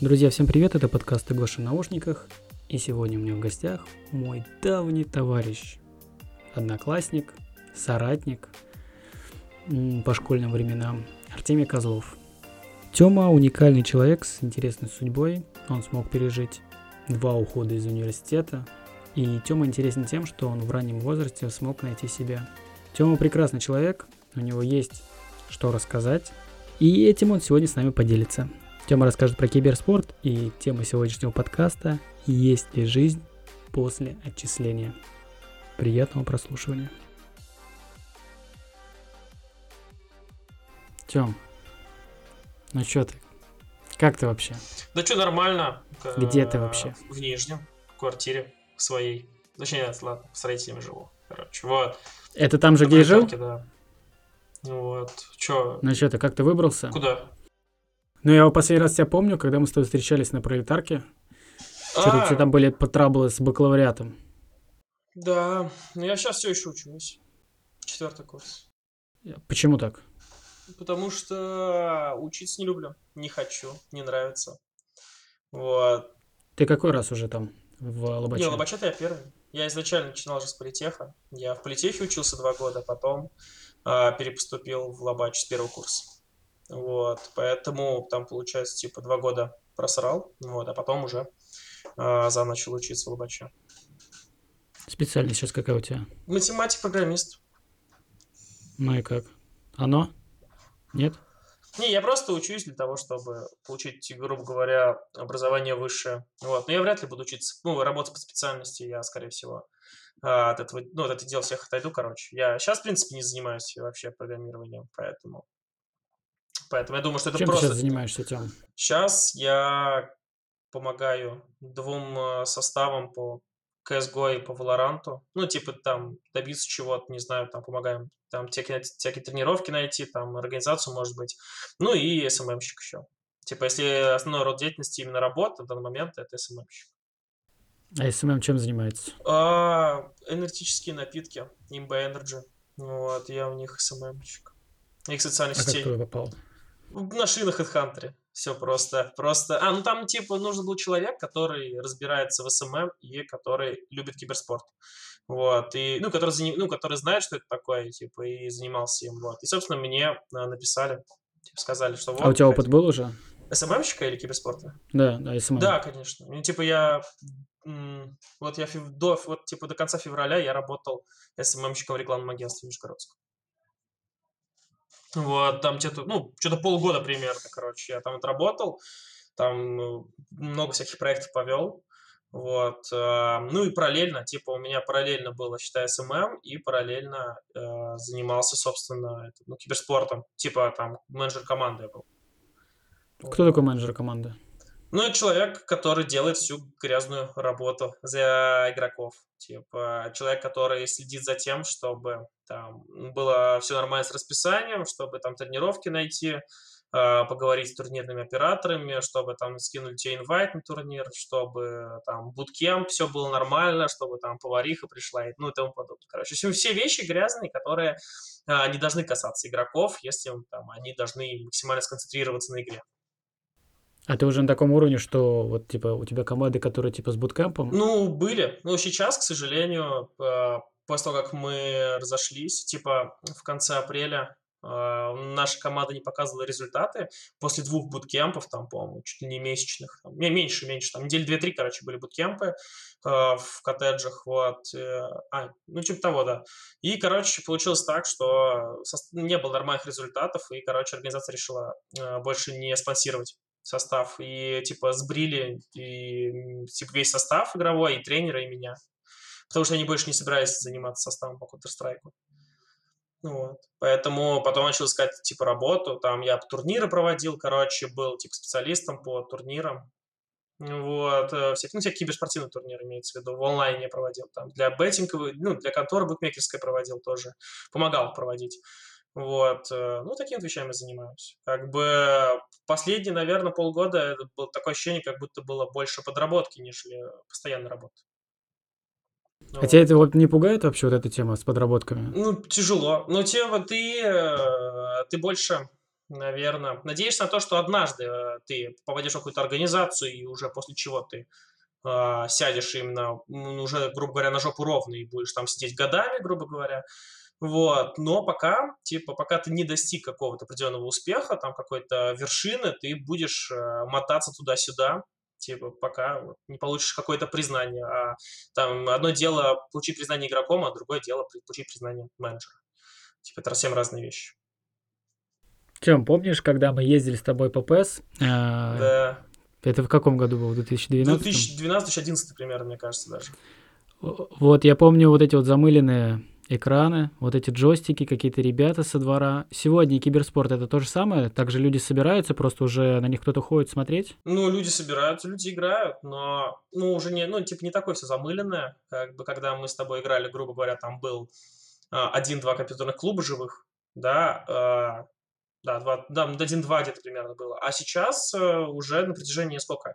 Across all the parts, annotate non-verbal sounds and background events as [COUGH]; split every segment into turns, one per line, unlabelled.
Друзья, всем привет, это подкаст Гоша в наушниках. И сегодня у меня в гостях мой давний товарищ, одноклассник, соратник по школьным временам Артемий Козлов. Тёма уникальный человек с интересной судьбой. Он смог пережить два ухода из университета. И Тёма интересен тем, что он в раннем возрасте смог найти себя. Тёма прекрасный человек, у него есть что рассказать. И этим он сегодня с нами поделится. Тема расскажет про киберспорт и тема сегодняшнего подкаста «Есть ли жизнь после отчисления?». Приятного прослушивания. Тем, ну чё ты? Как ты вообще?
Да что, нормально.
Где ты вообще?
В Нижнем, в квартире своей. Точнее, ладно, с родителями живу. Короче, вот.
Это там же, где жил?
Да. Вот. Чё?
Ну что ты, как ты выбрался?
Куда?
Ну, я последний раз тебя помню, когда мы с тобой встречались на пролетарке. Что-то а. там были траблы с бакалавриатом.
Да, но я сейчас все еще учусь. Четвертый курс.
Почему так?
Потому что учиться не люблю, не хочу, не нравится. Вот.
Ты какой раз уже там в Лобаче?
Не, Лобаче я первый. Я изначально начинал же с политеха. Я в политехе учился два года, потом э, перепоступил в Лобач с первого курса. Вот, поэтому там, получается, типа два года просрал, вот, а потом уже э, за начал учиться в Лобаче.
Специальность сейчас какая у тебя?
Математик-программист.
Ну и как? Оно? Нет?
Не, я просто учусь для того, чтобы получить, грубо говоря, образование высшее. Вот. Но я вряд ли буду учиться, ну, работать по специальности, я, скорее всего, а, от этого, ну, от этого дела всех отойду, короче. Я сейчас, в принципе, не занимаюсь вообще программированием, поэтому Поэтому я думаю, что это
Чем
просто...
ты сейчас занимаешься, Тем?
Сейчас я помогаю двум э, составам по CSGO и по Valorant. Ну, типа там добиться чего-то, не знаю, там помогаем там всякие, всякие тренировки найти, там организацию, может быть. Ну и СММщик еще. Типа, если основной род деятельности именно работа, в данный момент это СММщик.
А СММ чем занимается?
А, энергетические напитки, Imba Energy. Вот, я у них СММщик. Их социальных
а
сетей.
как ты попал?
На HeadHunter. Все просто. Просто. А, ну там, типа, нужен был человек, который разбирается в СММ и который любит киберспорт. Вот. И, ну, который, заним... ну, который знает, что это такое, типа, и занимался им. Вот. И, собственно, мне а, написали, типа, сказали, что вот.
А у тебя опыт был уже?
СММщика или киберспорта?
Да, да, СММ.
Да, конечно. Ну, типа, я вот я до, вот, типа, до конца февраля я работал СММщиком в рекламном агентстве Нижегородском. Вот, там где-то, ну, что-то полгода примерно, короче, я там отработал, там ну, много всяких проектов повел, вот, э, ну и параллельно, типа, у меня параллельно было, считай, СММ, и параллельно э, занимался, собственно, ну, киберспортом, типа, там, менеджер команды я был.
Кто вот. такой менеджер команды?
Ну, человек, который делает всю грязную работу за игроков. Типа, человек, который следит за тем, чтобы там было все нормально с расписанием, чтобы там тренировки найти, а, поговорить с турнирными операторами, чтобы там скинули тебе инвайт на турнир, чтобы там буткемп, все было нормально, чтобы там повариха пришла, и, ну и тому подобное. Короче, все, все вещи грязные, которые а, не должны касаться игроков, если там, они должны максимально сконцентрироваться на игре.
А ты уже на таком уровне, что вот типа у тебя команды, которые типа с буткемпом?
Ну, были. Но сейчас, к сожалению, после того, как мы разошлись, типа в конце апреля наша команда не показывала результаты после двух буткемпов, там, по-моему, чуть ли не месячных, там, меньше, меньше, там, недели две-три, короче, были буткемпы э, в коттеджах, вот, э, а, ну, типа того, да. И, короче, получилось так, что не было нормальных результатов, и, короче, организация решила э, больше не спонсировать состав, и, типа, сбрили, и, типа, весь состав игровой, и тренера, и меня. Потому что они больше не собирались заниматься составом по Counter-Strike. Вот. Поэтому потом начал искать, типа, работу. Там я турниры проводил, короче, был, типа, специалистом по турнирам. Вот, э, всякие, ну, всякие киберспортивные турниры имеется в виду, в онлайне я проводил, там, для беттинговой, ну, для конторы букмекерской проводил тоже, помогал проводить. Вот, э, ну, такими вещами занимаюсь. Как бы последние, наверное, полгода это было такое ощущение, как будто было больше подработки, нежели постоянной работы.
Хотя вот. это вот не пугает вообще вот эта тема с подработками?
Ну, тяжело. Но тема ты, э, ты больше наверное. Надеешься на то, что однажды э, ты попадешь в какую-то организацию, и уже после чего ты э, сядешь именно уже, грубо говоря, на жопу ровно и будешь там сидеть годами, грубо говоря. Вот, но пока, типа, пока ты не достиг какого-то определенного успеха, там какой-то вершины, ты будешь э, мотаться туда-сюда, типа, пока вот, не получишь какое-то признание. А там одно дело получить признание игроком, а другое дело получить признание менеджера. Типа, это совсем разные вещи.
Тем, помнишь, когда мы ездили с тобой по ПЭС?
А, да.
Это в каком году было? В 2012?
2012-2011 примерно, мне кажется, даже.
Вот, я помню вот эти вот замыленные экраны, вот эти джойстики, какие-то ребята со двора. Сегодня киберспорт это то же самое? Также люди собираются, просто уже на них кто-то ходит смотреть?
Ну, люди собираются, люди играют, но, ну, уже не, ну, типа не такое все замыленное, как бы, когда мы с тобой играли, грубо говоря, там был а, один-два компьютерных клуба живых, да, а, да, два, да, один-два где-то примерно было. А сейчас а, уже на протяжении сколько?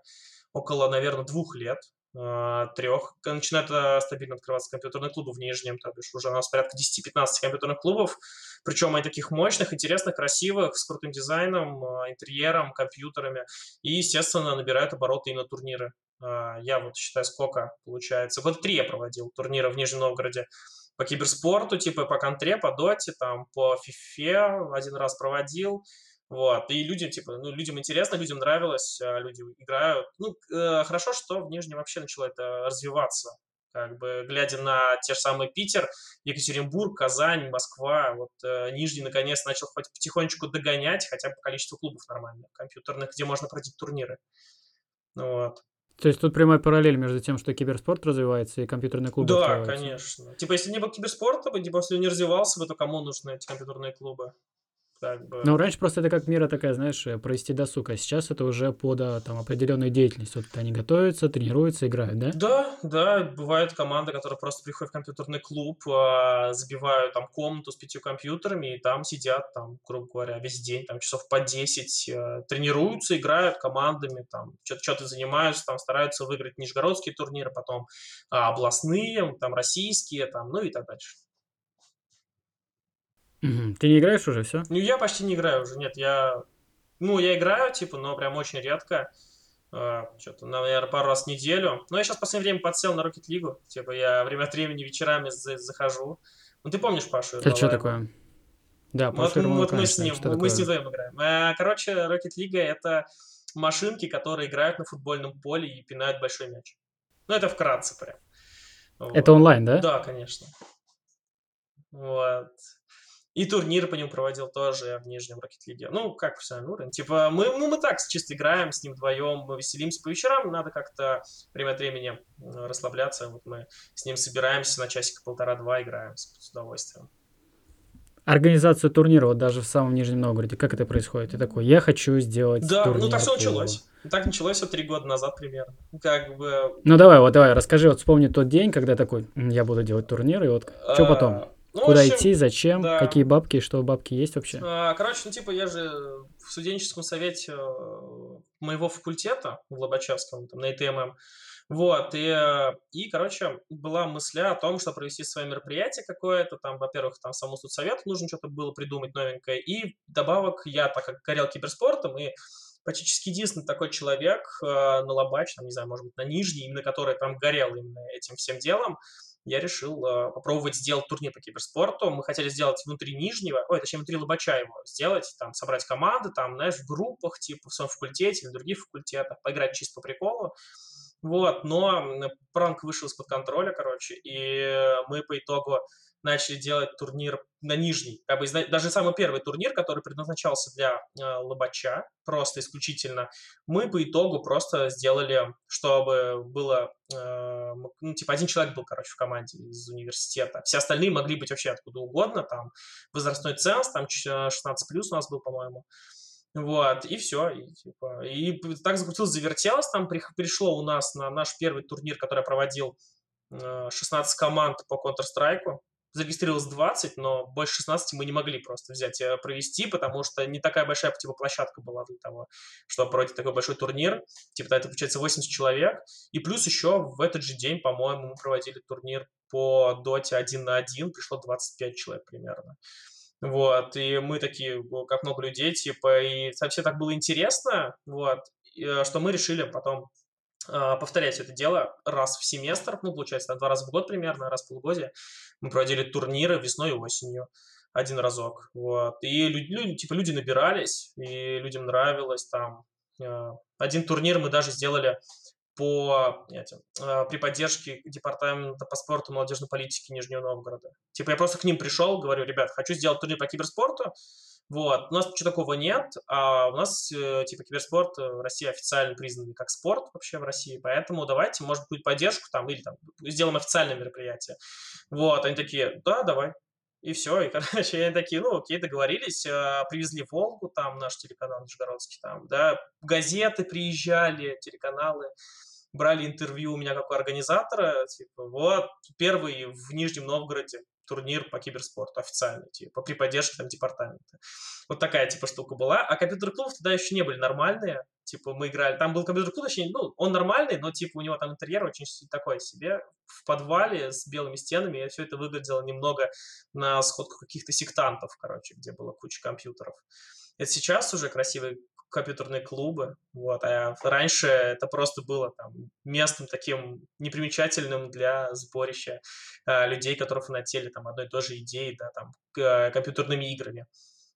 Около, наверное, двух лет трех. Начинают а, стабильно открываться компьютерные клубы в Нижнем, то бишь уже у нас порядка 10-15 компьютерных клубов, причем они таких мощных, интересных, красивых, с крутым дизайном, а, интерьером, компьютерами, и, естественно, набирают обороты именно турниры. Я вот считаю, сколько получается. Год три я проводил турниры в Нижнем Новгороде по киберспорту, типа по контре, по доте, там, по фифе один раз проводил, вот, и людям, типа, ну, людям интересно, людям нравилось, а, люди играют. Ну, э, хорошо, что в Нижнем вообще начало это развиваться. Как бы, глядя на те же самые Питер, Екатеринбург, Казань, Москва, вот э, Нижний наконец начал хоть потихонечку догонять хотя бы количество клубов нормальных, компьютерных, где можно пройти турниры. Вот.
То есть тут прямая параллель между тем, что киберспорт развивается и компьютерные клубы
Да, конечно. Типа, если не было киберспорта, типа, если не развивался бы, то кому нужны эти компьютерные клубы? Как бы...
Ну, раньше просто это как мера такая, знаешь, э, провести досуг, а сейчас это уже под а, там, определенную деятельность. Вот они готовятся, тренируются, играют, да?
Да, да, бывают команды, которые просто приходят в компьютерный клуб, а, забивают там комнату с пятью компьютерами, и там сидят, там, грубо говоря, весь день, там, часов по 10, э, тренируются, играют командами, там, что-то занимаются, там, стараются выиграть нижегородские турниры, потом а, областные, там, российские, там, ну и так дальше.
Ты не играешь уже, все?
Ну, я почти не играю уже, нет, я... Ну, я играю, типа, но прям очень редко. А, что-то, наверное, пару раз в неделю. Но я сейчас в последнее время подсел на Rocket League. Типа, я время от времени вечерами за- захожу. Ну, ты помнишь Пашу
Это что такое? Да,
Вот,
Пашу
вот мы с ним,
что
мы с ним
такое?
вдвоем играем. А, Короче, Rocket League это машинки, которые играют на футбольном поле и пинают большой мяч. Ну, это вкратце прям.
Это
Вот.
онлайн, да?
Да, конечно. Вот. И турнир по нему проводил тоже в Нижнем Rocket League. Ну, как профессиональный уровень. Типа, мы, ну, мы так чисто играем с ним вдвоем, мы веселимся по вечерам, надо как-то время от времени расслабляться. Вот мы с ним собираемся на часика полтора-два, играем с, с удовольствием.
Организацию турнира, вот даже в самом Нижнем Новгороде, как это происходит? Ты такой, я хочу сделать
Да,
турнир
ну так все началось. Так началось вот три года назад примерно. Как бы...
Ну давай, вот давай, расскажи, вот вспомни тот день, когда такой, «М, я буду делать турнир, и вот что
э,
потом?
Ну,
Куда
общем,
идти, зачем,
да.
какие бабки, что бабки есть вообще?
А, Короче, ну типа я же в студенческом совете э, моего факультета в Лобачевском, там, на ИТММ, вот, и, и, короче, была мысль о том, что провести свое мероприятие какое-то, там, во-первых, там, самому студсовету нужно что-то было придумать новенькое, и вдобавок я, так как горел киберспортом, и практически единственный такой человек э, на Лобач, там, не знаю, может быть, на Нижний, именно который там горел именно этим всем делом, я решил э, попробовать сделать турнир по киберспорту. Мы хотели сделать внутри Нижнего, ой, точнее, внутри Лобача его сделать, там, собрать команды, там, знаешь, в группах, типа, в своем факультете или других факультетах, поиграть чисто по приколу. Вот, но пранк вышел из-под контроля, короче, и мы по итогу начали делать турнир на Нижний. Как бы даже самый первый турнир, который предназначался для э, Лобача, просто исключительно, мы по итогу просто сделали, чтобы было, э, ну, типа, один человек был, короче, в команде из университета. Все остальные могли быть вообще откуда угодно, там, возрастной ценз, там, ч- э, 16 плюс у нас был, по-моему. Вот, и все. И, типа, и так закрутилось, завертелось. Там при- пришло у нас на наш первый турнир, который я проводил, э, 16 команд по Counter-Strike. Зарегистрировалось 20, но больше 16 мы не могли просто взять и провести, потому что не такая большая типа, площадка была для того, чтобы проводить такой большой турнир. Типа, это получается 80 человек. И плюс еще в этот же день, по-моему, мы проводили турнир по доте 1 на 1. Пришло 25 человек примерно. Вот, и мы такие, как много людей, типа, и вообще так было интересно, вот, э, что мы решили потом повторять все это дело раз в семестр, ну, получается, два раза в год примерно, раз в полугодие. Мы проводили турниры весной и осенью один разок, вот. И люди, типа, люди набирались, и людям нравилось там. А, один турнир мы даже сделали по этим, э, при поддержке департамента по спорту молодежной политики Нижнего Новгорода. Типа я просто к ним пришел, говорю, ребят, хочу сделать турнир по киберспорту, вот, у нас ничего такого нет, а у нас, э, типа, киберспорт в России официально признанный как спорт вообще в России, поэтому давайте, может быть, поддержку там, или там, сделаем официальное мероприятие. Вот, они такие, да, давай. И все, и, короче, они такие, ну, окей, договорились, э, привезли Волгу, там наш телеканал Нижегородский, там, да, газеты приезжали, телеканалы, брали интервью у меня как у организатора, типа, вот, первый в Нижнем Новгороде турнир по киберспорту официальный, типа, при поддержке там департамента. Вот такая, типа, штука была. А компьютер-клубов тогда еще не были нормальные, типа, мы играли, там был компьютер-клуб, точнее, ну, он нормальный, но, типа, у него там интерьер очень такой себе, в подвале с белыми стенами, и все это выглядело немного на сходку каких-то сектантов, короче, где было куча компьютеров. Это сейчас уже красивый компьютерные клубы, вот, а раньше это просто было там местом таким непримечательным для сборища э, людей, которые фанатели там одной и той же идеей, да, там, к, компьютерными играми,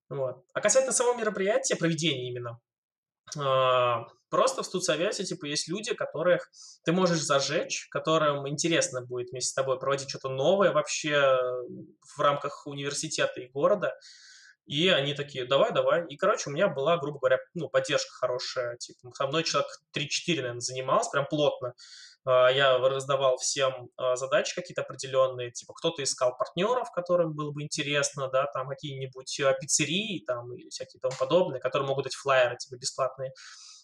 вот. А касательно самого мероприятия, проведения именно, э, просто в студсовете, типа, есть люди, которых ты можешь зажечь, которым интересно будет вместе с тобой проводить что-то новое вообще в рамках университета и города, и они такие, давай, давай. И, короче, у меня была, грубо говоря, ну, поддержка хорошая. Типа, со мной человек 3-4, наверное, занимался, прям плотно. А, я раздавал всем а, задачи какие-то определенные, типа кто-то искал партнеров, которым было бы интересно, да, там какие-нибудь а, пиццерии там или всякие тому подобные, которые могут дать флайеры типа бесплатные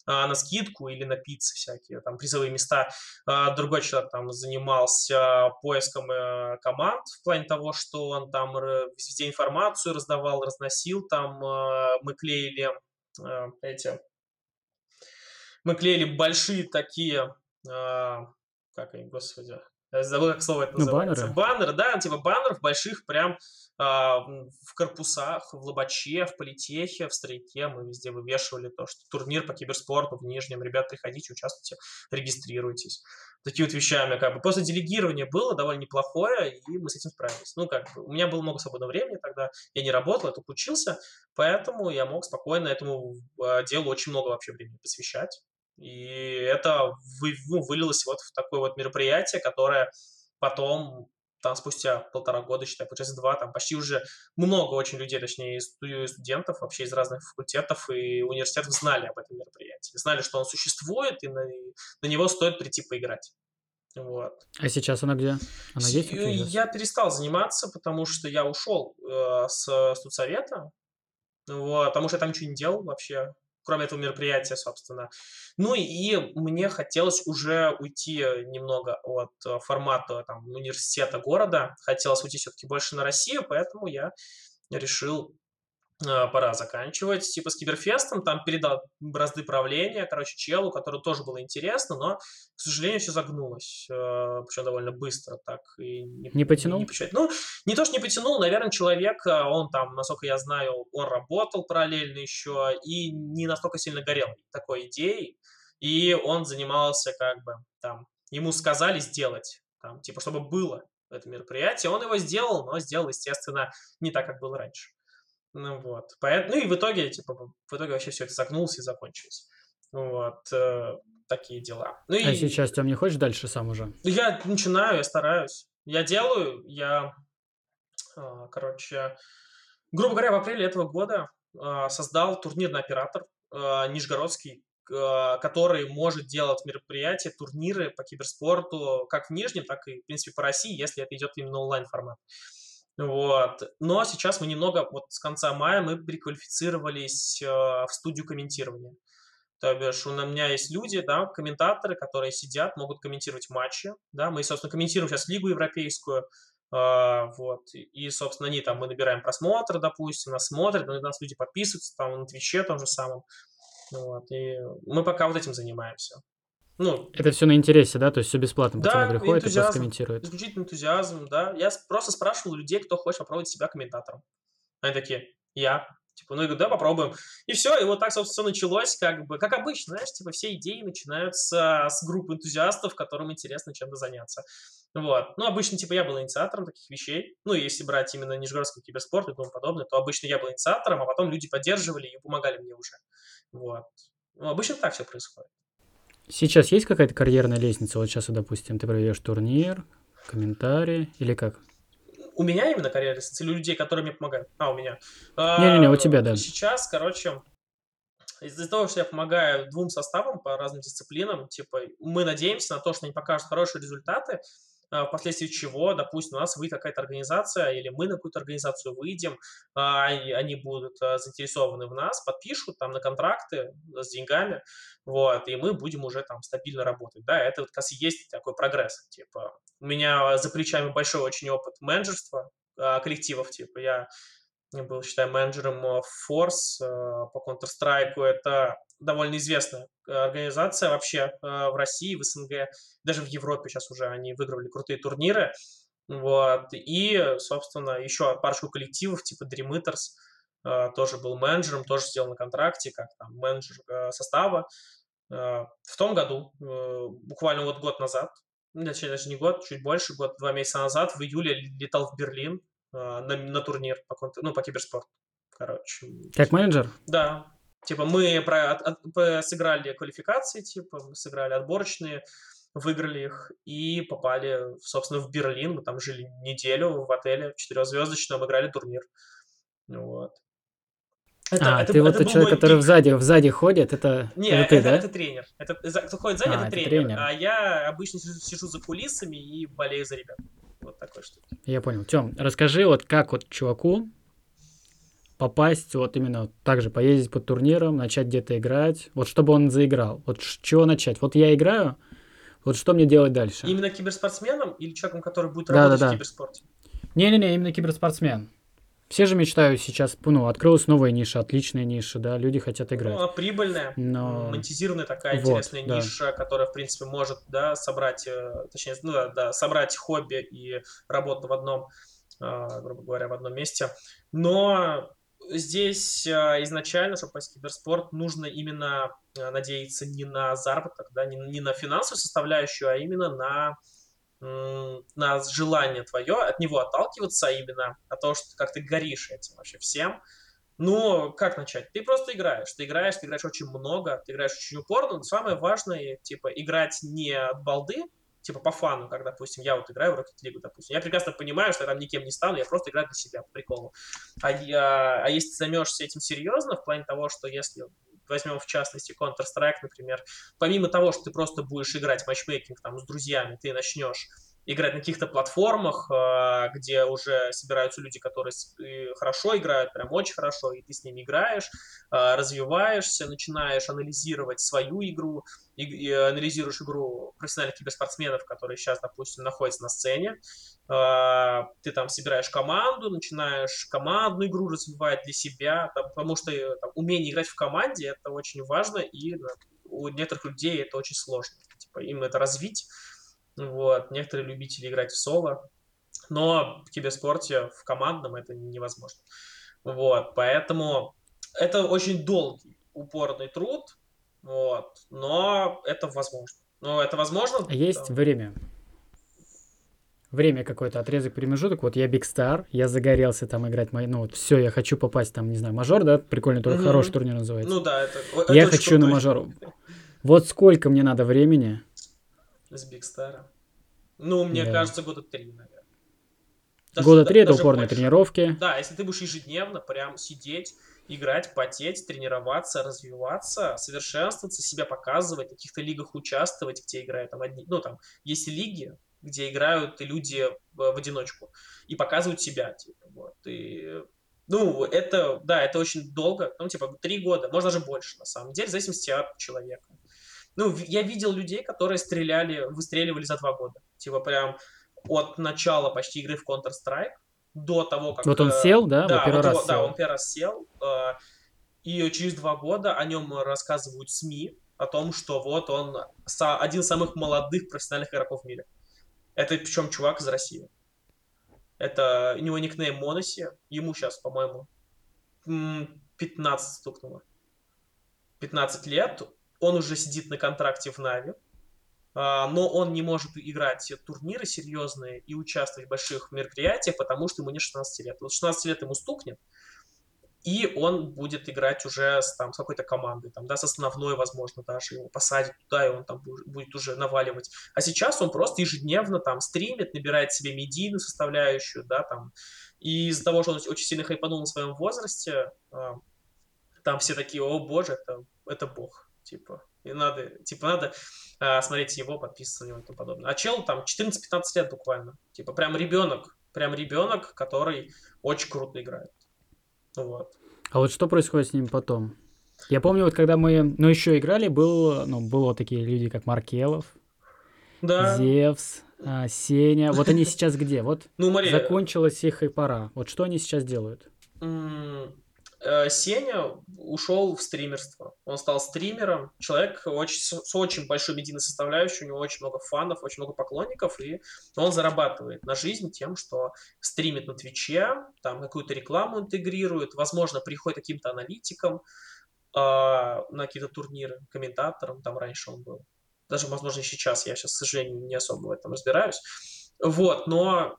на скидку или на пиццы всякие, там, призовые места. А, другой человек там занимался поиском э, команд в плане того, что он там везде информацию раздавал, разносил, там а, мы клеили эти, мы клеили большие такие, как они, господи, забыл, как слово это ну, называется. Баннеры. Баннеры, да, типа баннеров больших прям а, в корпусах, в Лобаче, в Политехе, в Стройке. Мы везде вывешивали то, что турнир по киберспорту в Нижнем. Ребят, приходите, участвуйте, регистрируйтесь. Такие вот вещами, как бы. После делегирования было довольно неплохое, и мы с этим справились. Ну, как бы, у меня было много свободного времени тогда, я не работал, я только учился, поэтому я мог спокойно этому а, делу очень много вообще времени посвящать. И это вы, ну, вылилось вот в такое вот мероприятие, которое потом там спустя полтора года, считай, получается два, там почти уже много очень людей, точнее, студентов вообще из разных факультетов и университетов знали об этом мероприятии, знали, что он существует, и на, на него стоит прийти поиграть. Вот.
А сейчас она где? Она есть?
Я перестал заниматься, потому что я ушел э, с студсовета, вот, потому что я там ничего не делал вообще кроме этого мероприятия, собственно. Ну и мне хотелось уже уйти немного от э, формата там, университета города, хотелось уйти все-таки больше на Россию, поэтому я решил пора заканчивать. Типа с Киберфестом там передал бразды правления, короче, челу, который тоже было интересно, но, к сожалению, все загнулось. Э, Причем довольно быстро так. И
не, не потянул?
Не, не, ну, не то, что не потянул, наверное, человек, а, он там, насколько я знаю, он работал параллельно еще и не настолько сильно горел такой идеей. И он занимался как бы там, ему сказали сделать, там, типа, чтобы было это мероприятие. Он его сделал, но сделал, естественно, не так, как было раньше. Ну вот. Поэтому, ну и в итоге, типа, в итоге вообще все это загнулось и закончилось. Вот. Э, такие дела. Ну,
а и... сейчас, Тем, не хочешь дальше сам уже?
Я начинаю, я стараюсь. Я делаю, я, э, короче, грубо говоря, в апреле этого года э, создал турнирный оператор э, Нижегородский, э, который может делать мероприятия, турниры по киберспорту как в Нижнем, так и, в принципе, по России, если это идет именно онлайн формат. Вот. Но сейчас мы немного, вот с конца мая мы переквалифицировались э, в студию комментирования. То бишь, у меня есть люди, да, комментаторы, которые сидят, могут комментировать матчи, да, мы, собственно, комментируем сейчас Лигу Европейскую, э, вот, и, собственно, они там, мы набираем просмотры, допустим, нас смотрят, на нас люди подписываются, там, на Твиче том же самом, вот, и мы пока вот этим занимаемся.
Ну, это все на интересе, да? То есть все бесплатно. Да, Пацаны приходят и просто комментируют.
Исключительно энтузиазм, да. Я просто спрашивал людей, кто хочет попробовать себя комментатором. Они такие, я. Типа, ну, я говорю, да, попробуем. И все, и вот так, собственно, все началось, как бы, как обычно, знаешь, типа, все идеи начинаются с группы энтузиастов, которым интересно чем-то заняться. Вот. Ну, обычно, типа, я был инициатором таких вещей. Ну, если брать именно Нижегородский киберспорт и тому подобное, то обычно я был инициатором, а потом люди поддерживали и помогали мне уже. Вот. Ну, обычно так все происходит.
Сейчас есть какая-то карьерная лестница? Вот сейчас, допустим, ты проведешь турнир, комментарии или как?
У меня именно карьера лестница или у людей, которые мне помогают? А, у меня.
Не-не-не, у тебя, да.
Сейчас, короче, из-за того, что я помогаю двум составам по разным дисциплинам, типа, мы надеемся на то, что они покажут хорошие результаты, а, впоследствии чего, допустим, у нас выйдет какая-то организация, или мы на какую-то организацию выйдем, а, они будут а, заинтересованы в нас, подпишут там на контракты с деньгами, вот, и мы будем уже там стабильно работать, да, это вот как раз есть такой прогресс, типа, у меня за плечами большой очень опыт менеджерства коллективов, типа, я был, считаю, менеджером Force по Counter-Strike, это довольно известная э, организация вообще э, в России, в СНГ, даже в Европе сейчас уже они выиграли крутые турниры. Вот. И, собственно, еще парочку коллективов типа Dream Eaters, э, тоже был менеджером, тоже сделал на контракте, как там менеджер состава. В том году, буквально вот год назад, точнее, даже не год, чуть больше, год, два месяца назад, в июле летал в Берлин на, на турнир по, ну, по киберспорту. Короче.
Как менеджер?
Да, Типа мы про, от, от, сыграли квалификации, типа мы сыграли отборочные, выиграли их и попали, собственно, в Берлин. Мы там жили неделю в отеле четырехзвездочном, играли турнир. Вот.
Это, а, это, ты это вот человек, который пик. сзади, сзади ходит, это,
Не,
это ты,
это,
да?
это тренер. Это, кто ходит сзади, а, это, это тренер. тренер. А я обычно сижу, сижу за кулисами и болею за ребят. Вот такой что.
Я понял. Тем, расскажи, вот как вот чуваку попасть, вот именно так же поездить по турнирам, начать где-то играть, вот чтобы он заиграл. Вот с чего начать? Вот я играю, вот что мне делать дальше?
Именно киберспортсменом или человеком, который будет да, работать да, да. в киберспорте?
Не-не-не, именно киберспортсмен. Все же мечтают сейчас, ну, открылась новая ниша, отличная ниша, да, люди хотят играть. Ну,
прибыльная, Но... монетизированная такая вот, интересная да. ниша, которая, в принципе, может, да, собрать, э, точнее, ну, да, да, собрать хобби и работу в одном, а, грубо говоря, в одном месте. Но здесь а, изначально, чтобы попасть в киберспорт, нужно именно а, надеяться не на заработок, да, не, не на финансовую составляющую, а именно на, на желание твое, от него отталкиваться, а именно от того, что как ты горишь этим вообще всем. Ну, как начать? Ты просто играешь. Ты играешь, ты играешь очень много, ты играешь очень упорно. Но самое важное, типа, играть не от балды, типа по фану, как, допустим, я вот играю в Rocket League, допустим, я прекрасно понимаю, что я там никем не стану, я просто играю для себя, по приколу. А, я, а если ты займешься этим серьезно, в плане того, что если возьмем в частности Counter-Strike, например, помимо того, что ты просто будешь играть матчмейкинг там с друзьями, ты начнешь играть на каких-то платформах, а, где уже собираются люди, которые хорошо играют, прям очень хорошо, и ты с ними играешь, а, развиваешься, начинаешь анализировать свою игру, и анализируешь игру профессиональных киберспортсменов, которые сейчас, допустим, находятся на сцене, а, ты там собираешь команду, начинаешь командную игру развивать для себя, потому что там, умение играть в команде это очень важно, и у некоторых людей это очень сложно. Типа, им это развить, вот. Некоторые любители играть в соло, но в киберспорте, в командном это невозможно. Вот. Поэтому это очень долгий, упорный труд, вот. но это возможно. Но это возможно.
А есть да. время. Время какой-то, отрезок, промежуток. Вот я Big Star, я загорелся там играть. Ну вот все, я хочу попасть там, не знаю, мажор, да? Прикольный, mm-hmm. хороший турнир называется.
Ну да, это,
Я хочу на мажор. Вот сколько мне надо времени,
с Биг Стара. Ну, мне да. кажется, года три, наверное.
Даже, года три это упорные больше. тренировки.
Да, если ты будешь ежедневно прям сидеть, играть, потеть, тренироваться, развиваться, совершенствоваться, себя показывать, в каких-то лигах участвовать, где играют там одни, ну там есть лиги, где играют люди в, в одиночку и показывают себя, типа, вот, и ну, это, да, это очень долго, ну, типа, три года, можно даже больше, на самом деле, в зависимости от человека. Ну, я видел людей, которые стреляли, выстреливали за два года. Типа прям от начала почти игры в Counter-Strike до того, как...
Вот он э, сел, да?
Да, вот первый раз его, сел. да он первый раз сел. Э, и через два года о нем рассказывают СМИ, о том, что вот он один из самых молодых профессиональных игроков в мире. Это причем чувак из России. Это у него никнейм Моноси. Ему сейчас, по-моему, 15 стукнуло. 15 лет. Он уже сидит на контракте в Нави. А, но он не может играть турниры серьезные и участвовать в больших мероприятиях, потому что ему не 16 лет. Вот 16 лет ему стукнет, и он будет играть уже с, там, с какой-то командой, там, да, с основной, возможно, даже его посадят туда, и он там будет уже наваливать. А сейчас он просто ежедневно там стримит, набирает себе медийную составляющую, да, там, и из-за того, что он очень сильно хайпанул на своем возрасте, а, там все такие, о боже, это, это бог, типа, и надо, типа, надо а, смотреть его, подписываться на него и тому подобное. А чел там 14-15 лет буквально, типа, прям ребенок, прям ребенок, который очень круто играет. Вот.
А вот что происходит с ним потом? Я помню, вот когда мы, ну, еще играли, был, ну, было такие люди, как Маркелов, да. Зевс, а, Сеня. Вот они сейчас где? Вот ну, Мария... закончилась их и пора. Вот что они сейчас делают?
Э, Сеня ушел в стримерство. Он стал стримером. Человек очень, с очень большой медийной составляющей, у него очень много фанов, очень много поклонников, и он зарабатывает на жизнь тем, что стримит на Твиче, там какую-то рекламу интегрирует, возможно, приходит каким-то аналитиком э, на какие-то турниры, комментатором, там раньше он был. Даже, возможно, сейчас, я сейчас, к сожалению, не особо в этом разбираюсь. Вот, но а,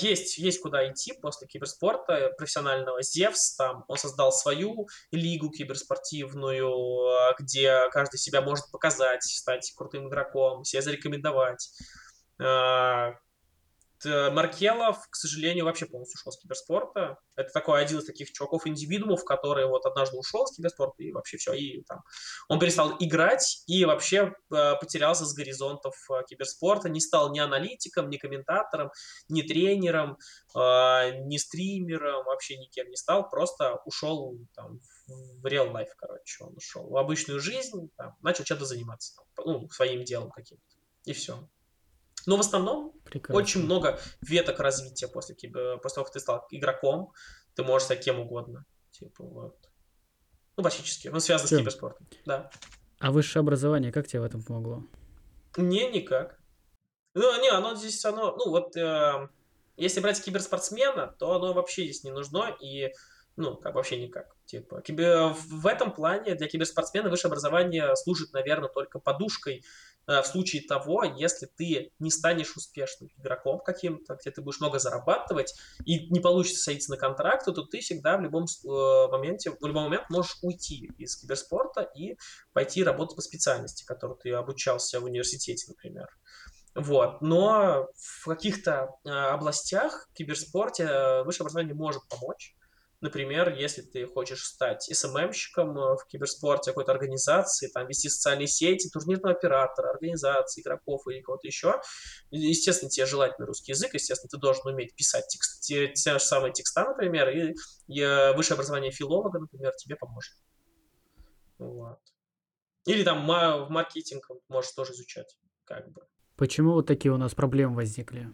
есть, есть куда идти после киберспорта профессионального. Зевс, там, он создал свою лигу киберспортивную, а, где каждый себя может показать, стать крутым игроком, себя зарекомендовать. Э, Маркелов, к сожалению, вообще полностью ушел с киберспорта. Это такой один из таких чуваков-индивидуумов, который вот однажды ушел с киберспорта и вообще все. И там он перестал играть и вообще э, потерялся с горизонтов э, киберспорта. Не стал ни аналитиком, ни комментатором, ни тренером, ни стримером, вообще никем не стал. Просто ушел там, в real life, короче. Он ушел в обычную жизнь, там, начал чем-то заниматься, там, ну, своим делом каким-то. И все. Но в основном Прекрасно. очень много веток развития после, после того, как ты стал игроком. Ты можешь стать кем угодно. Типа вот. Ну, практически. Ну, связано Чем? с киберспортом. Да.
А высшее образование как тебе в этом помогло?
Не, никак. Ну, не, оно здесь, оно, ну, вот, э, если брать киберспортсмена, то оно вообще здесь не нужно, и, ну, как вообще никак. Типа, кибер... в этом плане для киберспортсмена высшее образование служит, наверное, только подушкой Э, в случае того, если ты не станешь успешным игроком каким-то, где ты будешь много зарабатывать и не получится садиться на контракт, то ты всегда в любом э, моменте, в любой момент можешь уйти из киберспорта и пойти работать по специальности, которой ты обучался в университете, например. Вот. Но в каких-то э, областях киберспорте высшее образование может помочь. Например, если ты хочешь стать СММщиком э, в киберспорте какой-то организации, там вести социальные сети, турнирного оператора, организации, игроков или кого-то еще, естественно, тебе желательно русский язык, естественно, ты должен уметь писать текст, те, те же самые текста, например, и, и э, высшее образование филолога, например, тебе поможет. Вот. Или там в маркетинг можешь тоже изучать, как бы.
Почему вот такие у нас проблемы возникли?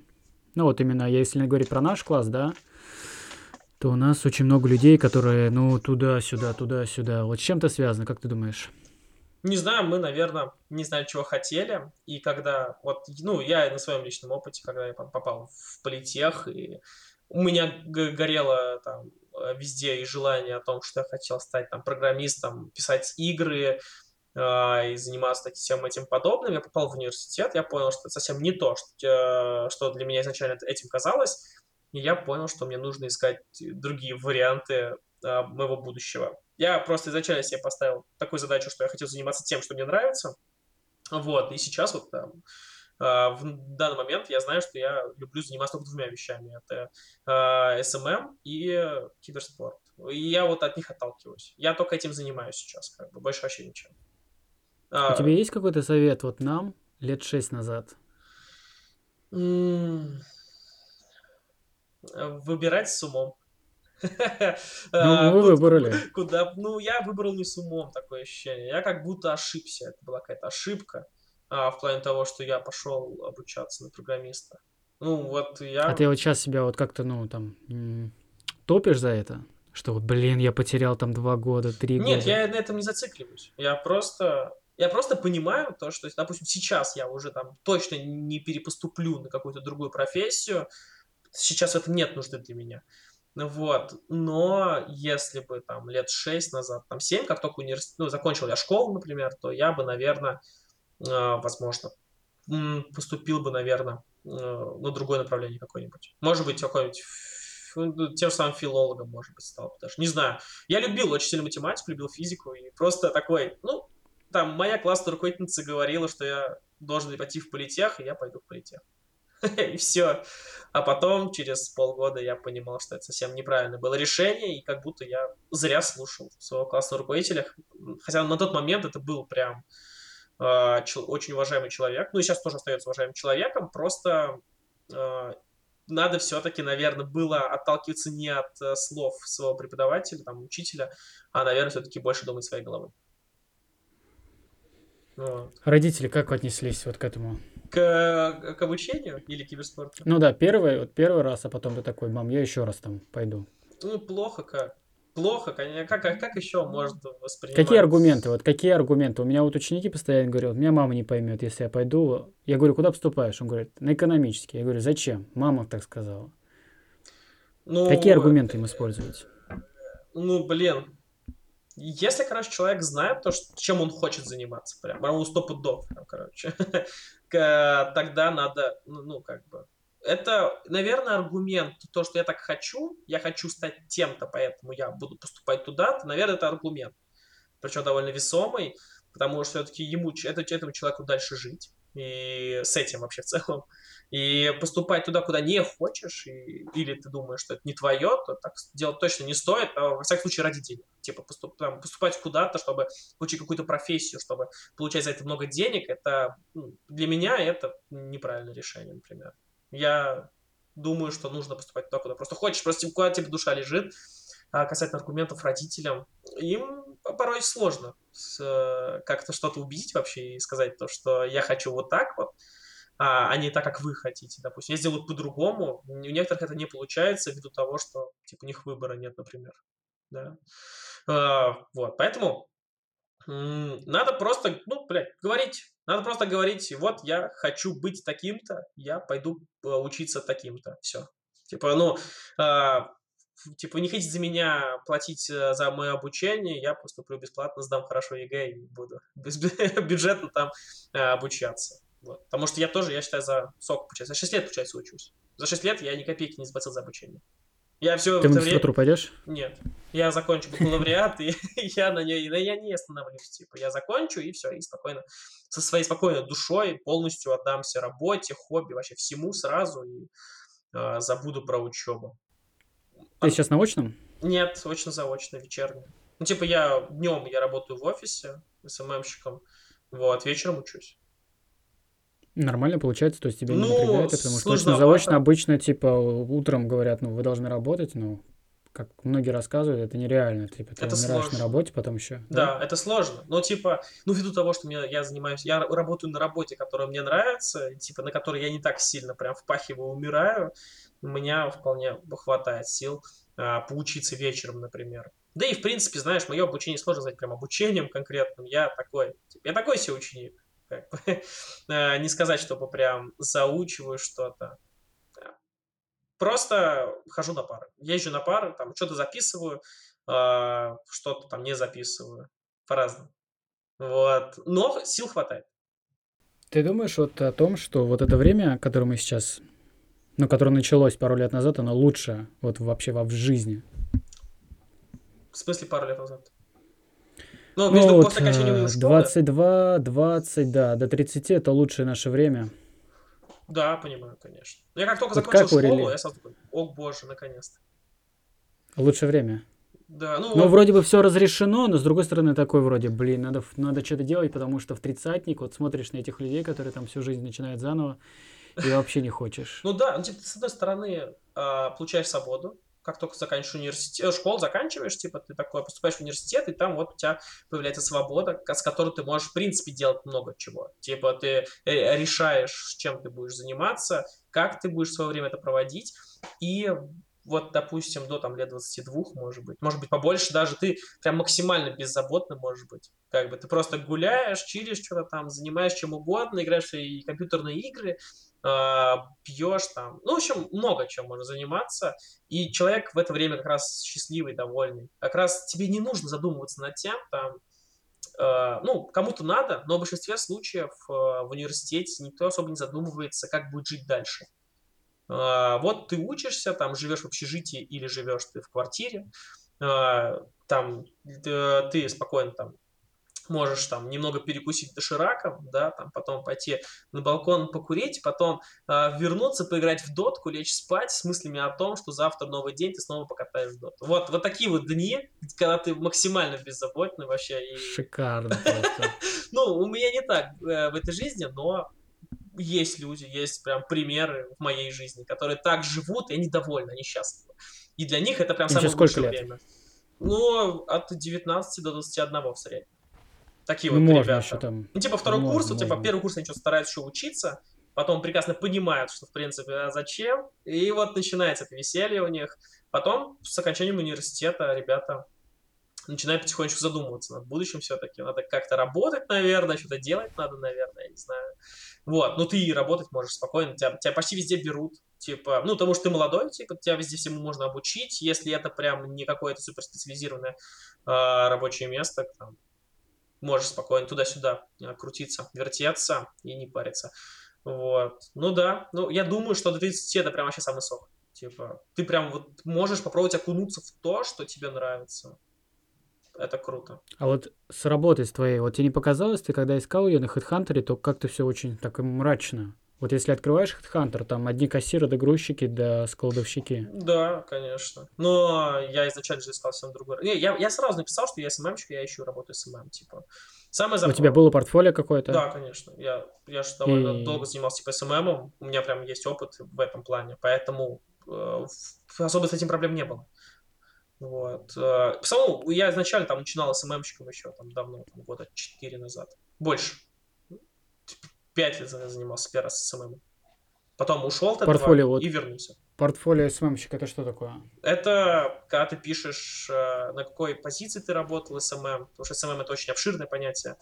Ну вот именно, если говорить про наш класс, да, то у нас очень много людей, которые, ну, туда-сюда, туда-сюда. Вот с чем-то связано, как ты думаешь?
Не знаю, мы, наверное, не знаю, чего хотели. И когда, вот, ну, я на своем личном опыте, когда я попал в политех, и у меня горело там везде и желание о том, что я хотел стать там программистом, писать игры, э, и заниматься всем этим подобным. Я попал в университет, я понял, что это совсем не то, что, что для меня изначально этим казалось и я понял, что мне нужно искать другие варианты а, моего будущего. Я просто изначально себе поставил такую задачу, что я хотел заниматься тем, что мне нравится. Вот, и сейчас вот там, а, в данный момент я знаю, что я люблю заниматься только двумя вещами. Это а, СММ и киберспорт. И я вот от них отталкиваюсь. Я только этим занимаюсь сейчас, как бы, больше вообще ничем.
У а, тебя есть какой-то совет вот нам лет шесть назад?
Выбирать с умом. [LAUGHS]
Ну, а, вы выбрали. [LAUGHS]
Куда? Ну, я выбрал не с умом, такое ощущение. Я как будто ошибся. Это была какая-то ошибка а, в плане того, что я пошел обучаться на программиста. Ну, вот я...
А ты вот сейчас себя вот как-то, ну, там, топишь за это? Что вот, блин, я потерял там два года, три года.
Нет, я на этом не зацикливаюсь. Я просто... Я просто понимаю то, что, допустим, сейчас я уже там точно не перепоступлю на какую-то другую профессию, сейчас в этом нет нужды для меня. Вот. Но если бы там лет 6 назад, там 7, как только университет, ну, закончил я школу, например, то я бы, наверное, э, возможно, поступил бы, наверное, э, на другое направление какое-нибудь. Может быть, какой-нибудь ну, тем самым филологом, может быть, стал бы даже. Не знаю. Я любил очень сильно математику, любил физику, и просто такой, ну, там моя классная руководительница говорила, что я должен пойти в политех, и я пойду в политех. [LAUGHS] и все. А потом, через полгода, я понимал, что это совсем неправильное было решение, и как будто я зря слушал своего классного руководителя. Хотя на тот момент это был прям э, очень уважаемый человек. Ну и сейчас тоже остается уважаемым человеком. Просто э, надо все-таки, наверное, было отталкиваться не от э, слов своего преподавателя, там, учителя, а, наверное, все-таки больше думать своей головой.
Вот. Родители как отнеслись вот к этому?
К, к обучению или киберспорту?
Ну да, первый, вот первый раз, а потом ты такой, мам, я еще раз там пойду.
Ну, плохо как. Плохо, конечно. Как, как, как еще может воспринимать?
Какие аргументы? Вот какие аргументы? У меня вот ученики постоянно говорят, меня мама не поймет, если я пойду. Я говорю, куда поступаешь? Он говорит, на экономический. Я говорю, зачем? Мама так сказала. Ну, какие аргументы им использовать?
Ну, блин, если, короче, человек знает то, что, чем он хочет заниматься, прям, прям у сто пудов, прям, короче, [LAUGHS] тогда надо, ну, ну, как бы, это, наверное, аргумент, то, что я так хочу, я хочу стать тем-то, поэтому я буду поступать туда, то, наверное, это аргумент, причем довольно весомый, потому что все-таки ему, это, этому человеку дальше жить, и с этим вообще в целом. И поступать туда, куда не хочешь, и, или ты думаешь, что это не твое, то так делать точно не стоит, а, во всяком случае ради денег. Типа поступ, там, поступать куда-то, чтобы получить какую-то профессию, чтобы получать за это много денег, это ну, для меня это неправильное решение, например. Я думаю, что нужно поступать туда, куда просто хочешь, просто куда тебе душа лежит. А касательно аргументов родителям, им порой сложно э, как-то что-то убедить вообще и сказать то, что я хочу вот так вот, а, а не так, как вы хотите, допустим. Я сделаю по-другому. У некоторых это не получается ввиду того, что типа у них выбора нет, например. Да. А, вот, поэтому надо просто, ну, блядь, говорить. Надо просто говорить, вот я хочу быть таким-то, я пойду э, учиться таким-то. Все. Типа, ну, а, типа, не хотите за меня платить э, за мое обучение, я поступлю бесплатно, сдам хорошо ЕГЭ и буду [LAUGHS] бюджетно там э, обучаться. Вот. Потому что я тоже, я считаю, за сок обучаюсь. За 6 лет, получается, учусь. За 6 лет я ни копейки не заплатил за обучение. Я все
Ты в магистратуру время... пойдешь?
Нет. Я закончу бакалавриат, [LAUGHS] и я на ней, я не остановлюсь. Типа, я закончу, и все, и спокойно, со своей спокойной душой полностью отдамся работе, хобби, вообще всему сразу, и э, забуду про учебу.
Ты сейчас на очном?
Нет, очно-заочно, вечерний. Ну, типа, я днем я работаю в офисе СММщиком, вот, вечером учусь.
Нормально получается, то есть тебя ну, не напрягает, потому что точно заочно обычно, типа, утром говорят, ну, вы должны работать, ну, как многие рассказывают, это нереально. Типа, ты это умираешь сложно. на работе, потом еще.
Да, да, это сложно. Но, типа, ну, ввиду того, что мне, я занимаюсь, я работаю на работе, которая мне нравится, типа, на которой я не так сильно прям впахиваю, умираю, у меня вполне хватает сил а, поучиться вечером, например. Да и, в принципе, знаешь, мое обучение сложно назвать прям обучением конкретным. Я такой, типа, я такой себе ученик как бы, [LAUGHS] э, не сказать, чтобы прям заучиваю что-то. Просто хожу на пары. Езжу на пары, там что-то записываю, а, что-то там не записываю. По-разному. Вот. Но сил хватает.
Ты думаешь вот о том, что вот это время, которое мы сейчас, ну, которое началось пару лет назад, оно лучше вот вообще во в жизни?
В смысле пару лет назад?
Ну, между ну, после окончания школы... 22, 20, да, до 30 это лучшее наше время.
Да, понимаю, конечно. Я как только вот закончил как школу, я сразу такой, о боже, наконец-то.
Лучшее время.
Да, ну...
Ну, вот... вроде бы все разрешено, но с другой стороны такой вроде, блин, надо, надо что-то делать, потому что в тридцатник вот смотришь на этих людей, которые там всю жизнь начинают заново, и вообще не хочешь.
Ну да, ну, типа, с одной стороны, а, получаешь свободу, как только заканчиваешь университет, э, школу заканчиваешь, типа, ты такой поступаешь в университет, и там вот у тебя появляется свобода, с которой ты можешь, в принципе, делать много чего. Типа, ты э, решаешь, чем ты будешь заниматься, как ты будешь свое время это проводить, и вот, допустим, до там лет 22, может быть, может быть, побольше даже, ты прям максимально беззаботно, может быть. Как бы ты просто гуляешь, чилишь что-то там, занимаешь чем угодно, играешь и компьютерные игры, пьешь там. Ну, в общем, много чем можно заниматься. И человек в это время как раз счастливый, довольный. Как раз тебе не нужно задумываться над тем, там, э, ну, кому-то надо, но в большинстве случаев э, в университете никто особо не задумывается, как будет жить дальше. Вот ты учишься, там, живешь в общежитии или живешь ты в квартире, там, ты спокойно там можешь там немного перекусить дошираком, да, там потом пойти на балкон покурить, потом э, вернуться, поиграть в дотку, лечь спать с мыслями о том, что завтра новый день, ты снова покатаешь в доту. Вот, вот такие вот дни, когда ты максимально беззаботный вообще. И...
Шикарно. [LAUGHS]
Ну, у меня не так э, в этой жизни, но есть люди, есть прям примеры в моей жизни, которые так живут, и они довольны, они счастливы. И для них это прям самое лучшее время. Ну, от 19 до 21 в среднем. Такие ну, вот можно ребята. Еще там... Ну, типа второй можно, курс, можно. типа первый курс они что стараются еще учиться, потом прекрасно понимают, что, в принципе, а зачем, и вот начинается это веселье у них. Потом, с окончанием университета, ребята начинают потихонечку задумываться над будущим все-таки. Надо как-то работать, наверное, что-то делать надо, наверное, я не знаю. Вот, ну ты и работать можешь спокойно, тебя, тебя почти везде берут, типа, ну, потому что ты молодой, типа, тебя везде всему можно обучить, если это прям не какое-то суперспециализированное э, рабочее место, там, можешь спокойно туда-сюда а, крутиться, вертеться и не париться. Вот. Ну да, ну я думаю, что до 30 это прям вообще самый сок. Типа, ты прям вот можешь попробовать окунуться в то, что тебе нравится. Это круто.
А вот с работой с твоей, вот тебе не показалось, ты когда искал ее на HeadHunter, то как-то все очень так мрачно. Вот если открываешь HeadHunter, там одни кассиры, да грузчики, да складовщики.
Да, конечно. Но я изначально же искал совсем другой. Не, я, я сразу написал, что я СММщик, я ищу работу СММ, типа.
Самое запомнил. У тебя было портфолио какое-то?
Да, конечно. Я, я же довольно И... долго занимался типа СММом, у меня прям есть опыт в этом плане, поэтому э, особо с этим проблем не было. Вот. Э, самому я изначально там начинал СММщиком еще там давно, там, года 4 назад. Больше. 5 лет занимался первый раз СММ. Потом ушел от
Портфолио,
вот. и вернулся.
Портфолио СММщика это что такое?
Это когда ты пишешь, э, на какой позиции ты работал СММ, потому что СММ это очень обширное понятие.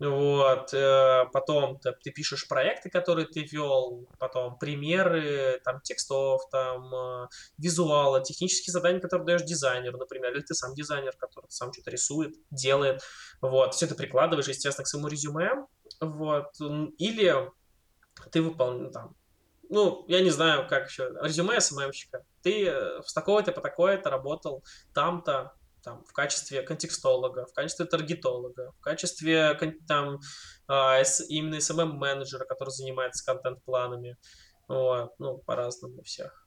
Вот, э, потом ты, ты пишешь проекты, которые ты вел, потом примеры, там, текстов, там, э, визуала, технические задания, которые даешь дизайнеру, например, или ты сам дизайнер, который сам что-то рисует, делает, вот, все это прикладываешь, естественно, к своему резюме, вот, или ты выполняешь, там, ну, я не знаю, как еще, резюме СММщика, ты с такого-то по такое-то работал там-то, там, в качестве контекстолога, в качестве таргетолога, в качестве там, а, именно SMM-менеджера, который занимается контент-планами. Вот, ну, по-разному всех.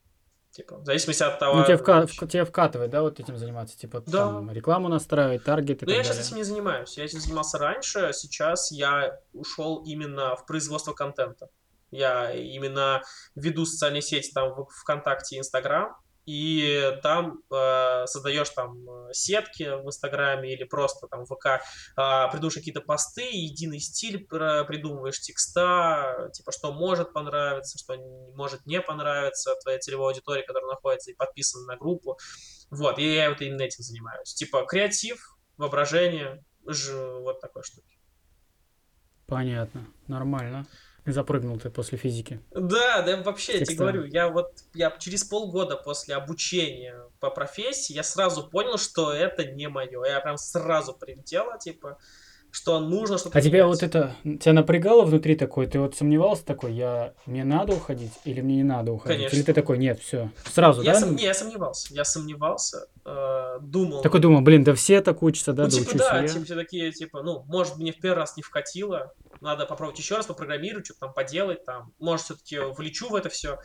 Типа, в зависимости от того...
Ну, тебе, вка... в... тебе вкатывает, да, вот этим заниматься? Типа, да. там, рекламу настраивать, таргеты
Ну, я сейчас этим не занимаюсь. Я этим занимался раньше, сейчас я ушел именно в производство контента. Я именно веду социальные сети там в ВКонтакте и Инстаграм, и там э, создаешь там э, сетки в Инстаграме или просто там в ВК, э, придумаешь какие-то посты, единый стиль придумываешь, текста, типа что может понравиться, что может не понравиться твоей целевой аудитории, которая находится и подписана на группу. Вот, и я вот именно этим занимаюсь. Типа креатив, воображение, ж, вот такой штуки.
Понятно, нормально. Запрыгнул ты после физики.
Да, да, вообще, я тебе говорю, я вот я через полгода после обучения по профессии, я сразу понял, что это не мое. Я прям сразу прилетела, типа, что нужно что-то
А тебя вот это, тебя напрягало внутри такой, ты вот сомневался такой, я, мне надо уходить или мне не надо уходить? Конечно. Или ты такой, нет, все, сразу,
я
да?
Сом... Не, я сомневался, я сомневался, э, думал.
Такой думал, блин, да все так учатся, да,
ну,
да
типа, да, я. типа, все такие, типа, ну, может, мне в первый раз не вкатило, надо попробовать еще раз попрограммировать, что-то там поделать, там, может, все-таки влечу в это все,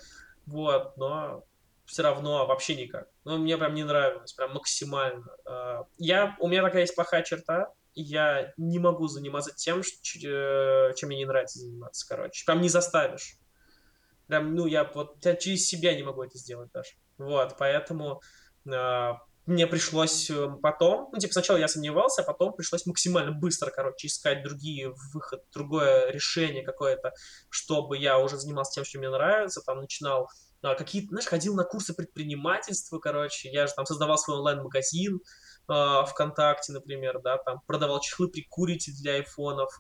вот, но все равно вообще никак. Ну, мне прям не нравилось, прям максимально. Э, я, у меня такая есть плохая черта, я не могу заниматься тем, э, чем мне не нравится заниматься, короче. Прям не заставишь. Прям, ну, я вот я через себя не могу это сделать даже. Вот, поэтому э, мне пришлось э, потом, ну, типа, сначала я сомневался, а потом пришлось максимально быстро, короче, искать другие выход, другое решение какое-то, чтобы я уже занимался тем, что мне нравится, там, начинал э, какие-то, знаешь, ходил на курсы предпринимательства, короче, я же там создавал свой онлайн-магазин, э, ВКонтакте, например, да, там продавал чехлы прикурите для айфонов,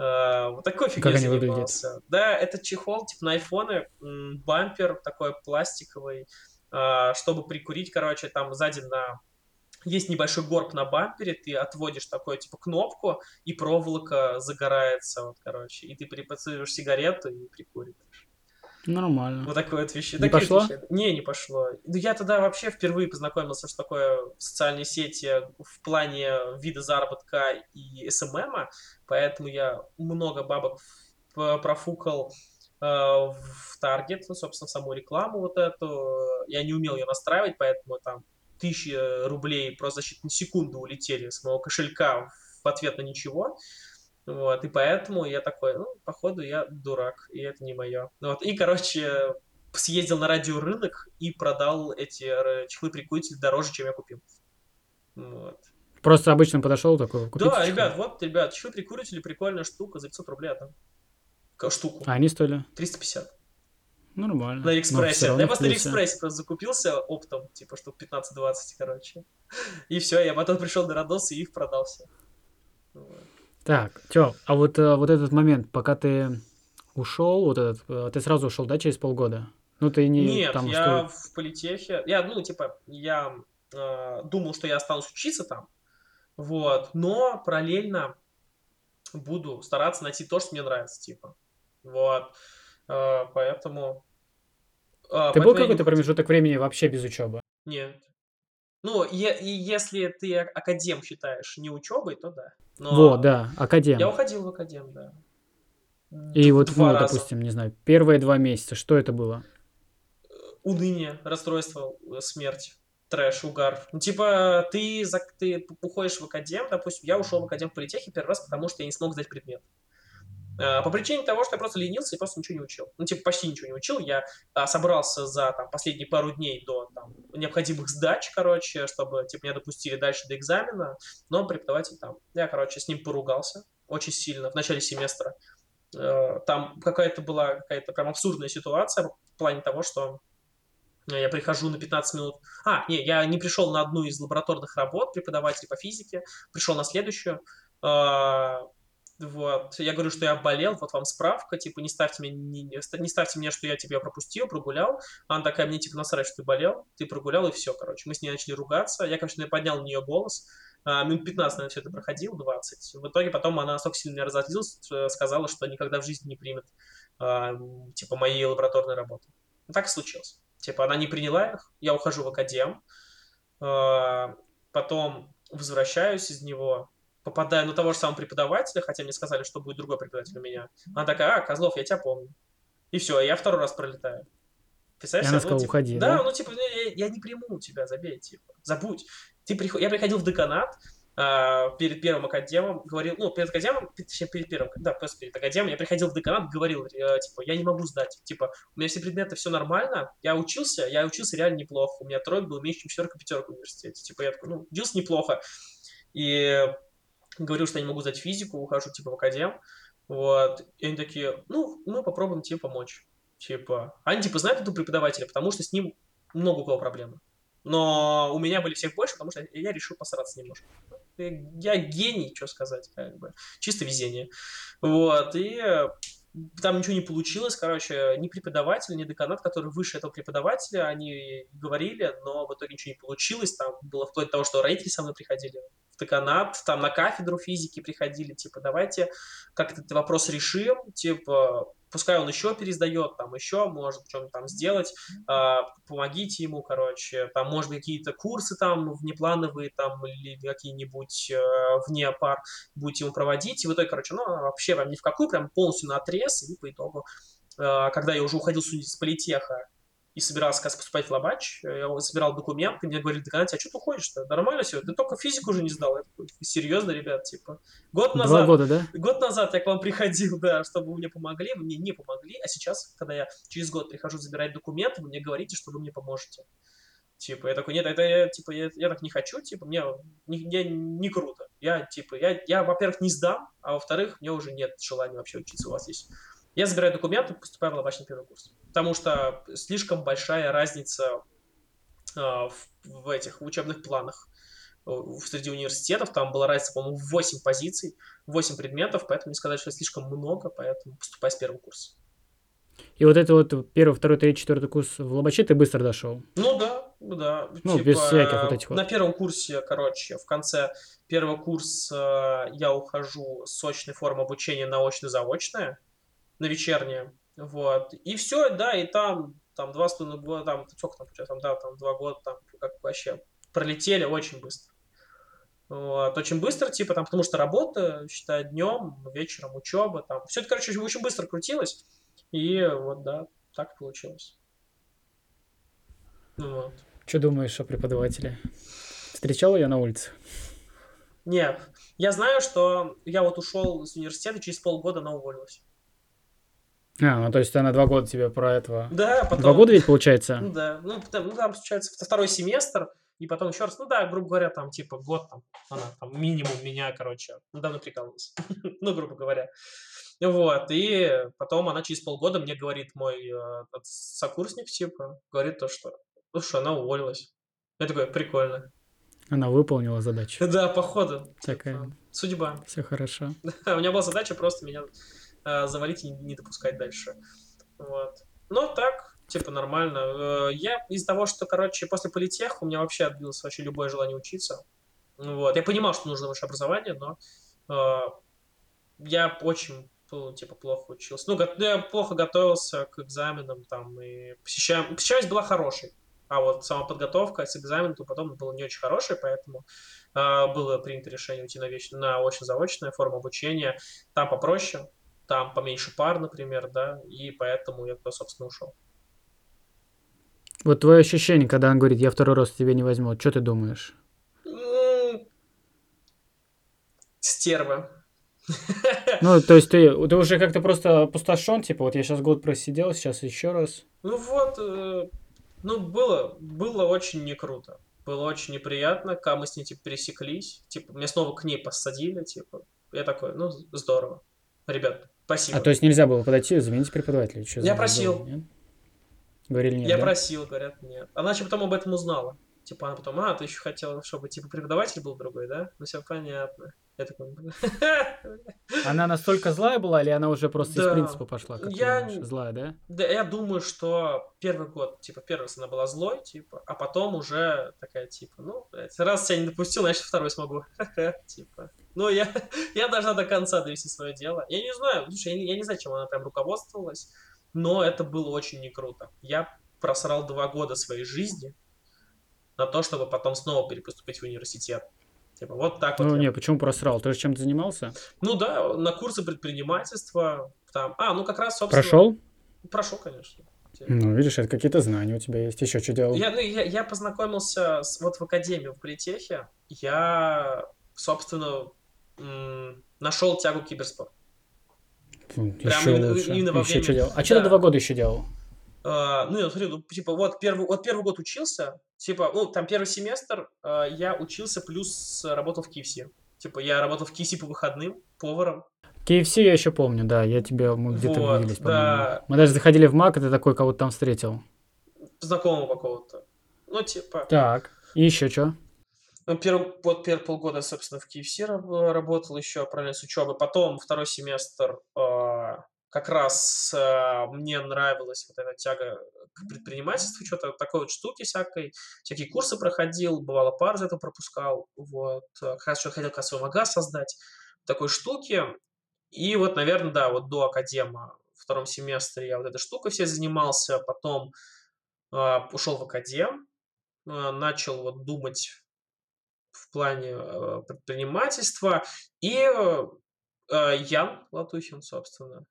Uh, вот такой фигней
Как они выглядят?
Да, это чехол, типа на айфоны, бампер такой пластиковый, uh, чтобы прикурить, короче, там сзади на есть небольшой горб на бампере, ты отводишь такую, типа, кнопку, и проволока загорается, вот, короче, и ты припацируешь сигарету и прикуриваешь.
Нормально.
Вот такое вот вещи.
Не пошло?
Вещи. Не, не пошло. Я тогда вообще впервые познакомился, что такое социальные сети в плане вида заработка и СММа, поэтому я много бабок профукал э, в таргет, ну, собственно, саму рекламу вот эту. Я не умел ее настраивать, поэтому там тысячи рублей просто за считанные секунды улетели с моего кошелька в ответ на ничего. Вот, и поэтому я такой, ну, походу, я дурак, и это не мое. Вот, и, короче, съездил на радиорынок и продал эти чехлы-прикурители дороже, чем я купил. Вот.
Просто обычно подошел такой,
купить Да, чехлы. ребят, вот, ребят, чехлы-прикурители, прикольная штука, за 500 рублей там. Штуку.
А они стоили?
350.
Нормально.
На Экспрессе. Я просто на Экспрессе просто закупился оптом, типа, штук 15-20, короче. [LAUGHS] И все, я потом пришел на Родос и их продался.
Вот. Так, чё, а вот, э, вот этот момент, пока ты ушел, вот этот, э, ты сразу ушел, да, через полгода? Ну, ты не
Нет,
там
я что... в политехе, я, ну, типа, я э, думал, что я останусь учиться там, вот, но параллельно буду стараться найти то, что мне нравится, типа, вот, э, поэтому...
Э, ты был какой-то промежуток времени вообще без учебы?
Нет. Ну, е- если ты академ считаешь не учебой, то да.
Но вот, да, академ.
Я уходил в академ, да.
И вот, ну, раза. допустим, не знаю, первые два месяца, что это было?
Уныние, расстройство, э, смерть, трэш, угар. Ну, типа, ты, ты уходишь в академ, допустим, я ушел в академ в политехе первый раз, потому что я не смог сдать предмет. Э, по причине того, что я просто ленился и просто ничего не учил. Ну, типа, почти ничего не учил. Я а, собрался за там, последние пару дней до там, необходимых сдач, короче, чтобы, типа, меня допустили дальше до экзамена, но преподаватель там, я, короче, с ним поругался очень сильно в начале семестра. Э, там какая-то была какая-то прям абсурдная ситуация в плане того, что я прихожу на 15 минут. А, не, я не пришел на одну из лабораторных работ преподавателя по физике, пришел на следующую. Э, вот. Я говорю, что я болел, вот вам справка, типа, не ставьте мне, не, не ставьте мне, что я тебя пропустил, прогулял. Она такая, мне, типа, насрать, что ты болел, ты прогулял, и все, короче. Мы с ней начали ругаться. Я, конечно, поднял на нее голос. А, минут 15, наверное, все это проходило, 20. В итоге потом она настолько сильно разозлилась, сказала, что никогда в жизни не примет, а, типа, моей лабораторной работы. И так и случилось. Типа, она не приняла их, я ухожу в академ, а, потом возвращаюсь из него, попадаю на того же самого преподавателя, хотя мне сказали, что будет другой преподаватель у меня. Она такая, а, Козлов, я тебя помню. И все, я второй раз пролетаю.
Представляешь? она сказала,
ну, типа,
уходи,
да? Да, ну, типа, я, я не приму тебя, забей, типа, забудь. Ты приход... Я приходил в деканат, Uh, перед первым академом говорил, ну, перед академом, точнее, перед первым, да, просто перед академом, я приходил в деканат, говорил, uh, типа, я не могу сдать, типа, у меня все предметы, все нормально, я учился, я учился реально неплохо, у меня тройка был меньше, чем четверка, пятерка в университете, типа, я такой, ну, учился неплохо, и говорю, что я не могу сдать физику, ухожу, типа, в академ, вот, и они такие, ну, мы попробуем тебе помочь, типа, они, типа, знают этого преподавателя, потому что с ним много у кого проблемы, но у меня были всех больше, потому что я решил посраться немножко. Я гений, что сказать, как бы, чисто везение, вот, и там ничего не получилось, короче, ни преподаватель, ни деканат, который выше этого преподавателя, они говорили, но в итоге ничего не получилось, там было вплоть до того, что родители со мной приходили в деканат, там на кафедру физики приходили, типа, давайте как этот вопрос решим, типа, пускай он еще пересдает, там еще может что-нибудь там сделать, э, помогите ему, короче, там, может быть, какие-то курсы там внеплановые, там, или какие-нибудь э, вне пар будете ему проводить, и в итоге, короче, ну, вообще прям ни в какую, прям полностью на отрез, и по итогу, э, когда я уже уходил с политеха, и собирался как поступать в Лабач, я собирал документы, мне говорили, деканат, а что ты уходишь-то? Нормально все, ты только физику уже не сдал. Я такой, серьезно, ребят, типа. Год назад,
Два года, да?
Год назад я к вам приходил, да, чтобы вы мне помогли, вы мне не помогли, а сейчас, когда я через год прихожу забирать документы, вы мне говорите, что вы мне поможете. Типа, я такой, нет, это я, типа, я, я так не хочу, типа, мне не, не, не круто. Я, типа, я, я, во-первых, не сдам, а во-вторых, мне уже нет желания вообще учиться у вас здесь. Я забираю документы, поступаю в лобачный первый курс. Потому что слишком большая разница э, в, в этих в учебных планах. среди университетов, там была разница, по-моему, в 8 позиций, 8 предметов, поэтому не сказать, что слишком много, поэтому поступай с первого курса.
И вот это вот первый, второй, третий, четвертый курс в Лобаче ты быстро дошел?
Ну да, да.
Ну, типа, без всяких вот этих вот.
На первом курсе, короче, в конце первого курса я ухожу с очной формы обучения на очно-заочное, на вечернее, вот. И все, да, и там, там два с половиной года, там, сколько там, там, да, там два года, там, как вообще пролетели очень быстро. Вот, очень быстро, типа, там, потому что работа, считай, днем, вечером учеба, там. Все это, короче, очень быстро крутилось. И вот, да, так получилось.
Вот. Что думаешь о преподавателе? Встречал ее на улице?
Нет. Я знаю, что я вот ушел из университета, через полгода она уволилась.
А, ну то есть она два года тебе про этого...
Да, потом...
Два года ведь получается?
Ну да, ну там, ну, там получается второй семестр, и потом еще раз, ну да, грубо говоря, там типа год там, она там минимум меня, короче, недавно прикалывалась, [LAUGHS] ну грубо говоря. Вот, и потом она через полгода мне говорит мой э, сокурсник, типа, говорит то, что, ну что, она уволилась. Я такой, прикольно.
Она выполнила задачу.
Да, походу.
Такая. Типа,
судьба.
Все хорошо. [LAUGHS]
У меня была задача просто меня завалить и не допускать дальше. Вот. Но так, типа, нормально. Э, я из-за того, что, короче, после политех у меня вообще отбилось вообще любое желание учиться. Вот. Я понимал, что нужно высшее образование, но э, я очень ну, типа, плохо учился. Ну, я плохо готовился к экзаменам, там, и посещаем... посещаемость была хорошей. А вот сама подготовка с экзаменом то потом была не очень хорошая, поэтому э, было принято решение уйти на, веч... на очно-заочную форму обучения. Там попроще, там поменьше пар, например, да, и поэтому я туда, собственно, ушел.
Вот твое ощущение, когда он говорит, я второй раз тебе не возьму, что ты думаешь?
Стерва. [LAUGHS]
Ну, то есть ты, ты уже как-то просто опустошен, типа, вот я сейчас год просидел, сейчас еще раз.
Ну вот, э, ну было, было очень не круто. Было очень неприятно, когда мы с ней, типа, пересеклись. Типа, меня снова к ней посадили, типа. Я такой, ну, здорово. Ребят, спасибо.
А то есть нельзя было подойти, заменить преподавателя? Что
я просил.
Было, нет? Говорили нет,
Я
да?
просил, говорят, нет. Она еще потом об этом узнала. Типа, она потом, а, ты еще хотела, чтобы, типа, преподаватель был другой, да? Ну, все понятно. Я такой...
Она настолько злая была, или она уже просто да. из принципа пошла? Как я... Злая, да?
Да, я думаю, что первый год, типа, первый раз она была злой, типа, а потом уже такая, типа, ну, блядь, раз тебя не допустил, значит, второй смогу. [LAUGHS] типа. Ну, я, [LAUGHS] я должна до конца довести свое дело. Я не знаю, слушай, я не, я не знаю, чем она прям руководствовалась, но это было очень не круто. Я просрал два года своей жизни на то, чтобы потом снова перепоступить в университет. Типа вот так
ну,
вот.
Ну, не, почему просрал? Ты же чем-то занимался?
Ну да, на курсы предпринимательства. Там. А, ну как раз, собственно...
Прошел?
Прошел, конечно.
Ну, видишь, это какие-то знания у тебя есть. Еще что делал?
Я, ну, я, я познакомился с, вот в академии, в политехе. Я, собственно, нашел тягу к киберспорту.
Прям еще именно, лучше. именно во еще время... Что делал? А да. что ты два года еще делал?
Uh, ну, я смотрю, ну, типа, вот первый, вот первый год учился, типа, ну, там первый семестр uh, я учился, плюс работал в KFC. Типа, я работал в KFC по выходным, поваром.
KFC я еще помню, да, я тебя, мы где-то вот, виделись. Да. Мы даже заходили в Мак, и ты такой кого-то там встретил.
Знакомого какого-то. Ну, типа...
Так, и еще что?
Ну, первый, вот первые полгода, собственно, в KFC работал еще, параллельно с учебой. Потом второй семестр э, как раз э, мне нравилась вот эта тяга к предпринимательству, что-то такой вот штуки всякой, всякие курсы проходил, бывало пар за это пропускал, вот, э, как раз что хотел как свой магаз создать, такой штуки, и вот, наверное, да, вот до академа в втором семестре я вот этой штукой все занимался, потом э, ушел в академ, э, начал вот думать в плане э, предпринимательства, и э, Ян Латухин, собственно,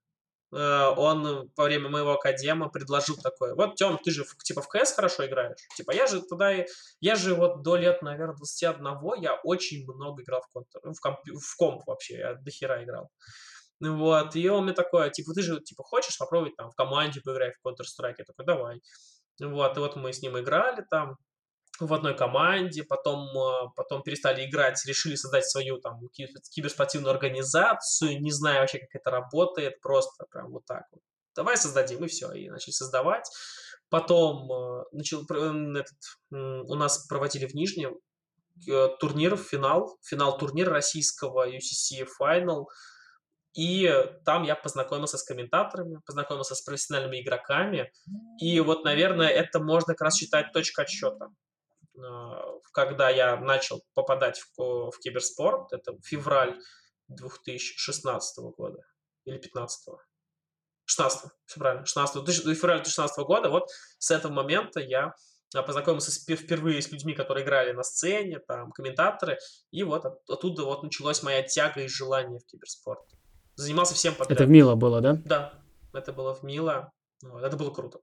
Э, он во время моего академа предложил такое, вот, Тём, ты же типа в КС хорошо играешь, типа я же туда, я же вот до лет, наверное, 21 я очень много играл в, контр, в, комп, в комп вообще, я до хера играл. Вот, и он мне такой, типа, ты же, типа, хочешь попробовать там в команде поиграть в Counter-Strike? Я такой, давай. Вот, и вот мы с ним играли там, в одной команде, потом, э, потом перестали играть, решили создать свою там киберспортивную организацию, не знаю вообще, как это работает, просто прям вот так вот. Давай создадим, и все, и начали создавать. Потом э, начал, этот, у нас проводили в Нижнем э, турнир, финал, финал турнира российского UCC Final. И там я познакомился с комментаторами, познакомился с профессиональными игроками. И вот, наверное, это можно как раз считать точкой отсчета. А, когда я начал попадать в, в киберспорт, это февраль 2016 года или 15 16 все правильно, 16 февраля 2016 года, вот с этого момента я а, познакомился с, впервые с людьми, которые играли на сцене, там, комментаторы, и вот от, оттуда вот началась моя тяга и желание в киберспорт. Занимался всем
подряд. Это в Мило было, да?
Да, это было в Мило, вот, это было круто.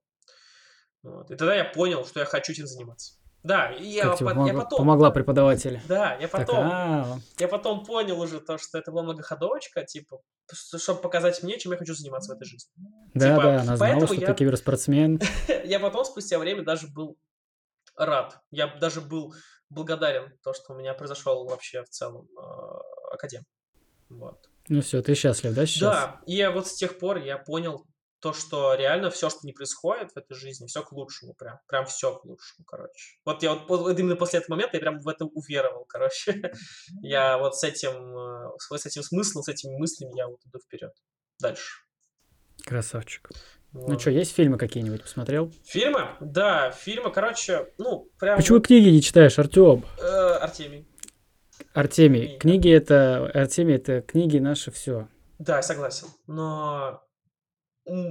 Вот. И тогда я понял, что я хочу этим заниматься. Да, и я,
по, помог, я потом... Помогла преподаватель.
Да, я потом... Так, а... Я потом понял уже то, что это была многоходовочка, типа, чтобы показать мне, чем я хочу заниматься в этой жизни.
Да, типа, да, она знала, что я... ты киберспортсмен. [LAUGHS]
я потом, спустя время, даже был рад. Я даже был благодарен то, что у меня произошел вообще в целом э, академ. Вот.
Ну все, ты счастлив, да, сейчас?
Да, и я вот с тех пор я понял то, что реально все, что не происходит в этой жизни, все к лучшему, прям, прям все к лучшему, короче. Вот я вот, вот именно после этого момента я прям в это уверовал, [LAUGHS] короче. я вот с этим, э, с этим смыслом, с этими мыслями я вот иду вперед. Дальше.
Красавчик. Ну вот. Ну что, есть фильмы какие-нибудь посмотрел?
Фильмы? Да, фильмы, короче, ну, прям...
Почему книги не читаешь, Артем?
Э, Артемий.
Артемий. Книги это... Артемий это книги наши все.
Да, я согласен. Но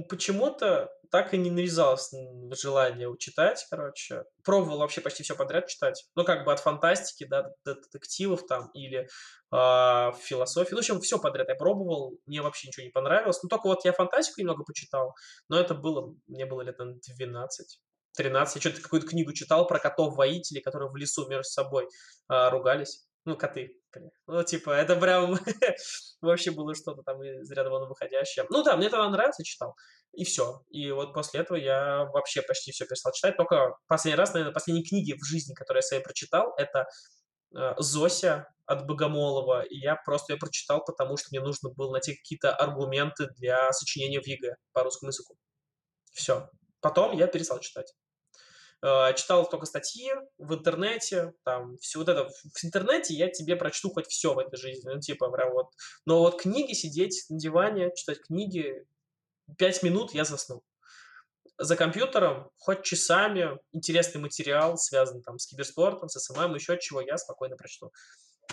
почему-то так и не навязалось желание читать, короче. Пробовал вообще почти все подряд читать. Ну, как бы от фантастики, да, до детективов там, или э, философии. Ну, в общем, все подряд я пробовал. Мне вообще ничего не понравилось. Ну, только вот я фантастику немного почитал, но это было, мне было лет, наверное, 12. 13. Я что-то какую-то книгу читал про котов-воителей, которые в лесу между собой э, ругались. Ну, коты. Ну, типа, это прям [LAUGHS] вообще было что-то там из ряда вон выходящее. Ну да, мне это нравится, читал. И все. И вот после этого я вообще почти все перестал читать. Только последний раз, наверное, последние книги в жизни, которые я себе прочитал, это э, Зося от Богомолова. И я просто ее прочитал, потому что мне нужно было найти какие-то аргументы для сочинения в ЕГЭ по русскому языку. Все. Потом я перестал читать. Э, читал только статьи в интернете, там, все вот это, в интернете я тебе прочту хоть все в этой жизни, ну, типа, прям вот, но вот книги, сидеть на диване, читать книги, пять минут я заснул. За компьютером, хоть часами, интересный материал, связанный там с киберспортом, с SMM, еще чего, я спокойно прочту.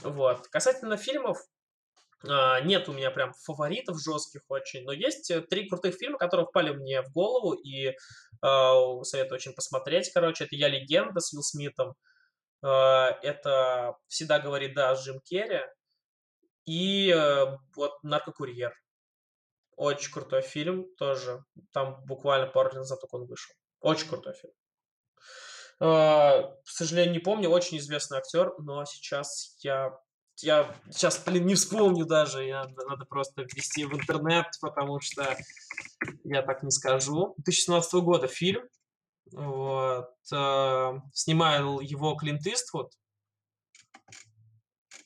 Вот. Касательно фильмов, нет у меня прям фаворитов жестких очень, но есть э, три крутых фильма, которые впали мне в голову, и э, советую очень посмотреть, короче. Это «Я легенда» с Уилл Смитом, э, это «Всегда говорит да» с Джим Керри, и э, вот «Наркокурьер». Очень крутой фильм тоже. Там буквально пару лет назад только он вышел. Очень крутой фильм. К сожалению, не помню, очень известный актер, но сейчас я я сейчас, блин, не вспомню даже, я, надо просто ввести в интернет, потому что я так не скажу. 2017 года фильм, вот, э, снимал его Клинт Иствуд,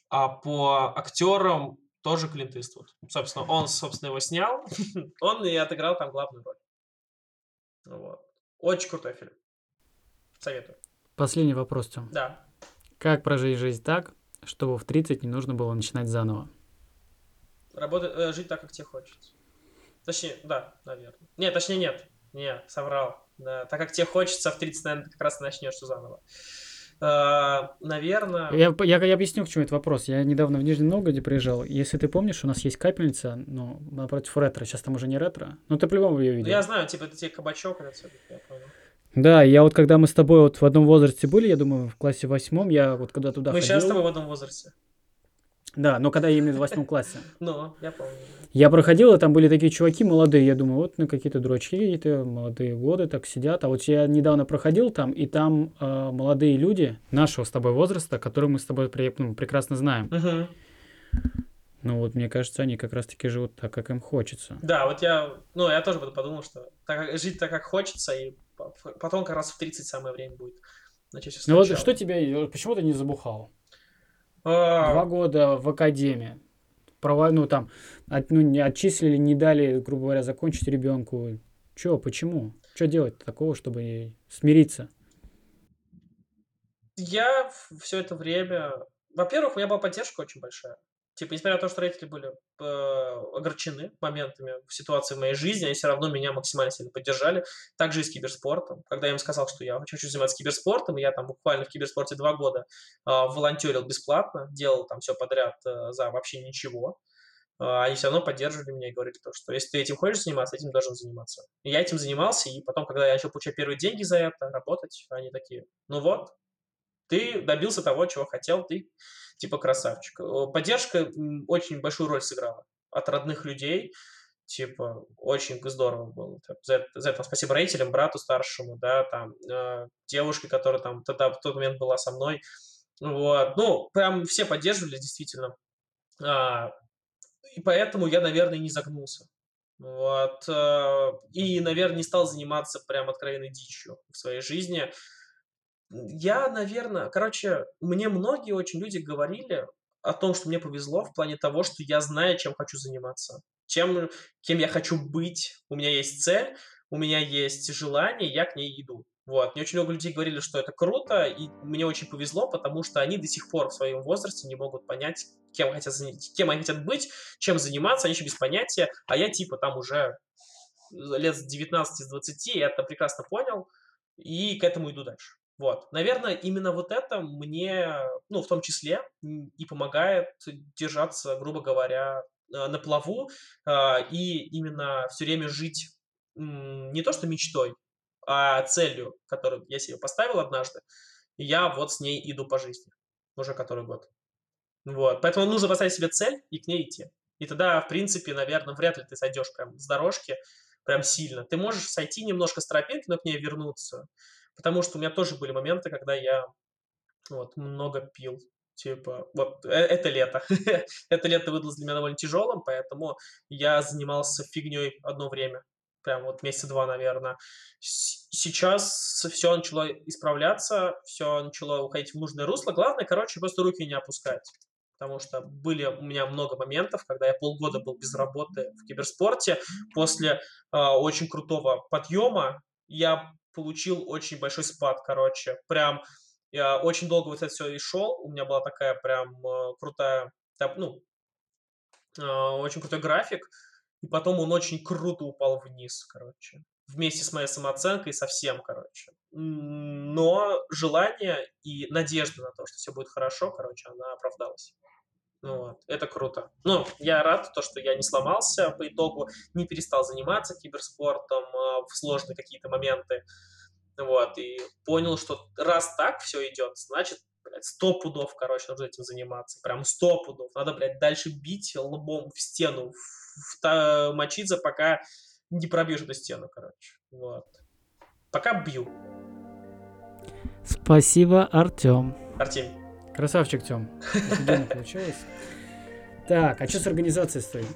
а по актерам тоже Клинт Иствуд. Собственно, он, собственно, его снял, [LAUGHS] он и отыграл там главную роль. Вот. Очень крутой фильм. Советую.
Последний вопрос, Тём.
Да.
Как прожить жизнь так, чтобы в 30 не нужно было начинать заново.
Работать, э, жить так, как тебе хочется. Точнее, да, наверное. Нет, точнее, нет. Не, соврал. Да, так как тебе хочется, в 30, наверное, как раз начнешь все заново. Uh, наверное...
Я, я, я объясню, к чему этот вопрос. Я недавно в Нижнем Новгороде приезжал. Если ты помнишь, у нас есть капельница, ну, напротив ретро. Сейчас там уже не ретро. Но ты по-любому ее видел. Ну,
я знаю, типа, это тебе кабачок, это все, я понял.
Да, я вот когда мы с тобой вот в одном возрасте были, я думаю, в классе восьмом, я вот когда туда
мы
ходил...
сейчас с тобой в одном возрасте.
Да, но когда именно в восьмом классе. [LAUGHS]
Ну, я помню.
Я проходил, и там были такие чуваки молодые, я думаю, вот на какие-то дурачки какие-то молодые годы так сидят. А вот я недавно проходил там, и там э, молодые люди нашего с тобой возраста, которые мы с тобой при, ну, прекрасно знаем.
Угу.
Ну вот мне кажется, они как раз-таки живут так, как им хочется.
Да, вот я, ну я тоже подумал, что так, жить так, как хочется, и потом как раз в 30 самое время будет
начать Ну вот что тебе, почему ты не забухал? А... Два года в академии. Права, ну там, от, ну, не отчислили, не дали, грубо говоря, закончить ребенку. Че, почему? Что делать такого, чтобы смириться?
Я все это время... Во-первых, у меня была поддержка очень большая. Типа, несмотря на то, что родители были э, огорчены моментами в ситуации в моей жизни, они все равно меня максимально сильно поддержали. Также и с киберспортом. Когда я им сказал, что я хочу заниматься киберспортом, я там буквально в киберспорте два года э, волонтерил бесплатно, делал там все подряд э, за вообще ничего, э, они все равно поддерживали меня и говорили то, что если ты этим хочешь заниматься, этим должен заниматься. И я этим занимался, и потом, когда я начал получать первые деньги за это, работать, они такие, ну вот, ты добился того, чего хотел, ты типа красавчик. Поддержка очень большую роль сыграла от родных людей, типа, очень здорово было. За, за это спасибо родителям, брату старшему, да, там, э, девушке, которая там тогда в тот момент была со мной. Вот, ну, прям все поддерживали, действительно. А, и поэтому я, наверное, не загнулся. Вот, э, и, наверное, не стал заниматься прям откровенной дичью в своей жизни. Я, наверное, короче, мне многие очень люди говорили о том, что мне повезло в плане того, что я знаю, чем хочу заниматься, чем, кем я хочу быть. У меня есть цель, у меня есть желание, я к ней иду. Вот. Мне очень много людей говорили, что это круто, и мне очень повезло, потому что они до сих пор в своем возрасте не могут понять, кем, хотят, кем они хотят быть, чем заниматься, они еще без понятия, а я типа там уже лет с 19-20 я это прекрасно понял, и к этому иду дальше. Вот, наверное, именно вот это мне, ну, в том числе, и помогает держаться, грубо говоря, э, на плаву а, и именно все время жить не то что мечтой, а целью, которую я себе поставил однажды, и я вот с ней иду по жизни уже который год. Вот, поэтому нужно поставить себе цель и к ней идти. И тогда, в принципе, наверное, вряд ли ты сойдешь прям с дорожки прям сильно. Ты можешь сойти немножко с тропинки, но к ней вернуться. Потому что у меня тоже были моменты, когда я вот много пил. Типа, вот, э, это лето. [LAUGHS] это лето выдалось для меня довольно тяжелым, поэтому я занимался фигней одно время. Прям вот месяца два, наверное. Сейчас все начало исправляться, все начало уходить в нужное русло. Главное, короче, просто руки не опускать. Потому что были у меня много моментов, когда я полгода был без работы в киберспорте. После э, очень крутого подъема я получил очень большой спад, короче. Прям я очень долго вот это все и шел. У меня была такая прям э, крутая, ну, э, очень крутой график. И потом он очень круто упал вниз, короче. Вместе с моей самооценкой совсем, короче. Но желание и надежда на то, что все будет хорошо, короче, она оправдалась. Ну вот, это круто. Ну, я рад, то, что я не сломался по итогу, не перестал заниматься киберспортом э, в сложные какие-то моменты. Вот, и понял, что раз так все идет, значит, блядь, сто пудов, короче, нужно этим заниматься. Прям сто пудов. Надо, блядь, дальше бить лбом в стену, в, в, мочиться, пока не пробьешь эту стену, короче. Вот. Пока бью.
Спасибо, Артем.
Артем.
Красавчик, Тём. Офигенно получилось. Так, а что с организацией стоит?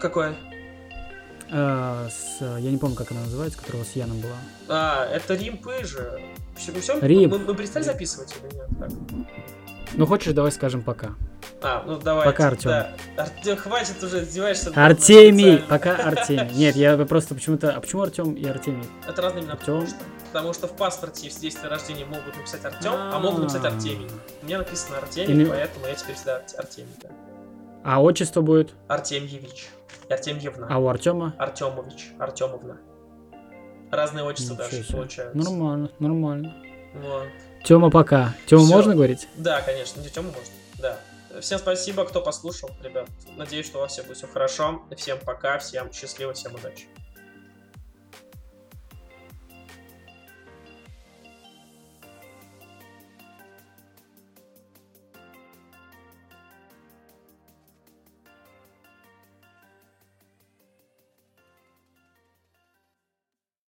Какое?
А, с, я не помню, как она называется, которая с Яном была.
А, это Римпы же. Все, все?
Римп.
Мы, мы перестали записывать или нет? Так.
Ну, хочешь, давай скажем пока.
А, ну давай.
Пока, Артем.
Да. Артем, хватит уже издеваешься.
Артемий! Пока Артемий. [LAUGHS] Нет, я просто почему-то... А почему Артем и Артемий?
Это разные имена. Артем. Потому что, в паспорте в свидетельстве рождения могут написать Артем, а могут написать а. Артемий. У меня написано Артемий, поэтому я теперь всегда Артемий.
А отчество будет?
Артемьевич. Артемьевна.
А у Артема?
Артемович. Артемовна. Разные отчества даже получаются.
Нормально, нормально.
Вот.
Тема пока. Тема можно говорить?
Да, конечно, Тема можно. Да. Всем спасибо, кто послушал, ребят. Надеюсь, что у вас все будет все хорошо. Всем пока, всем счастливо, всем удачи.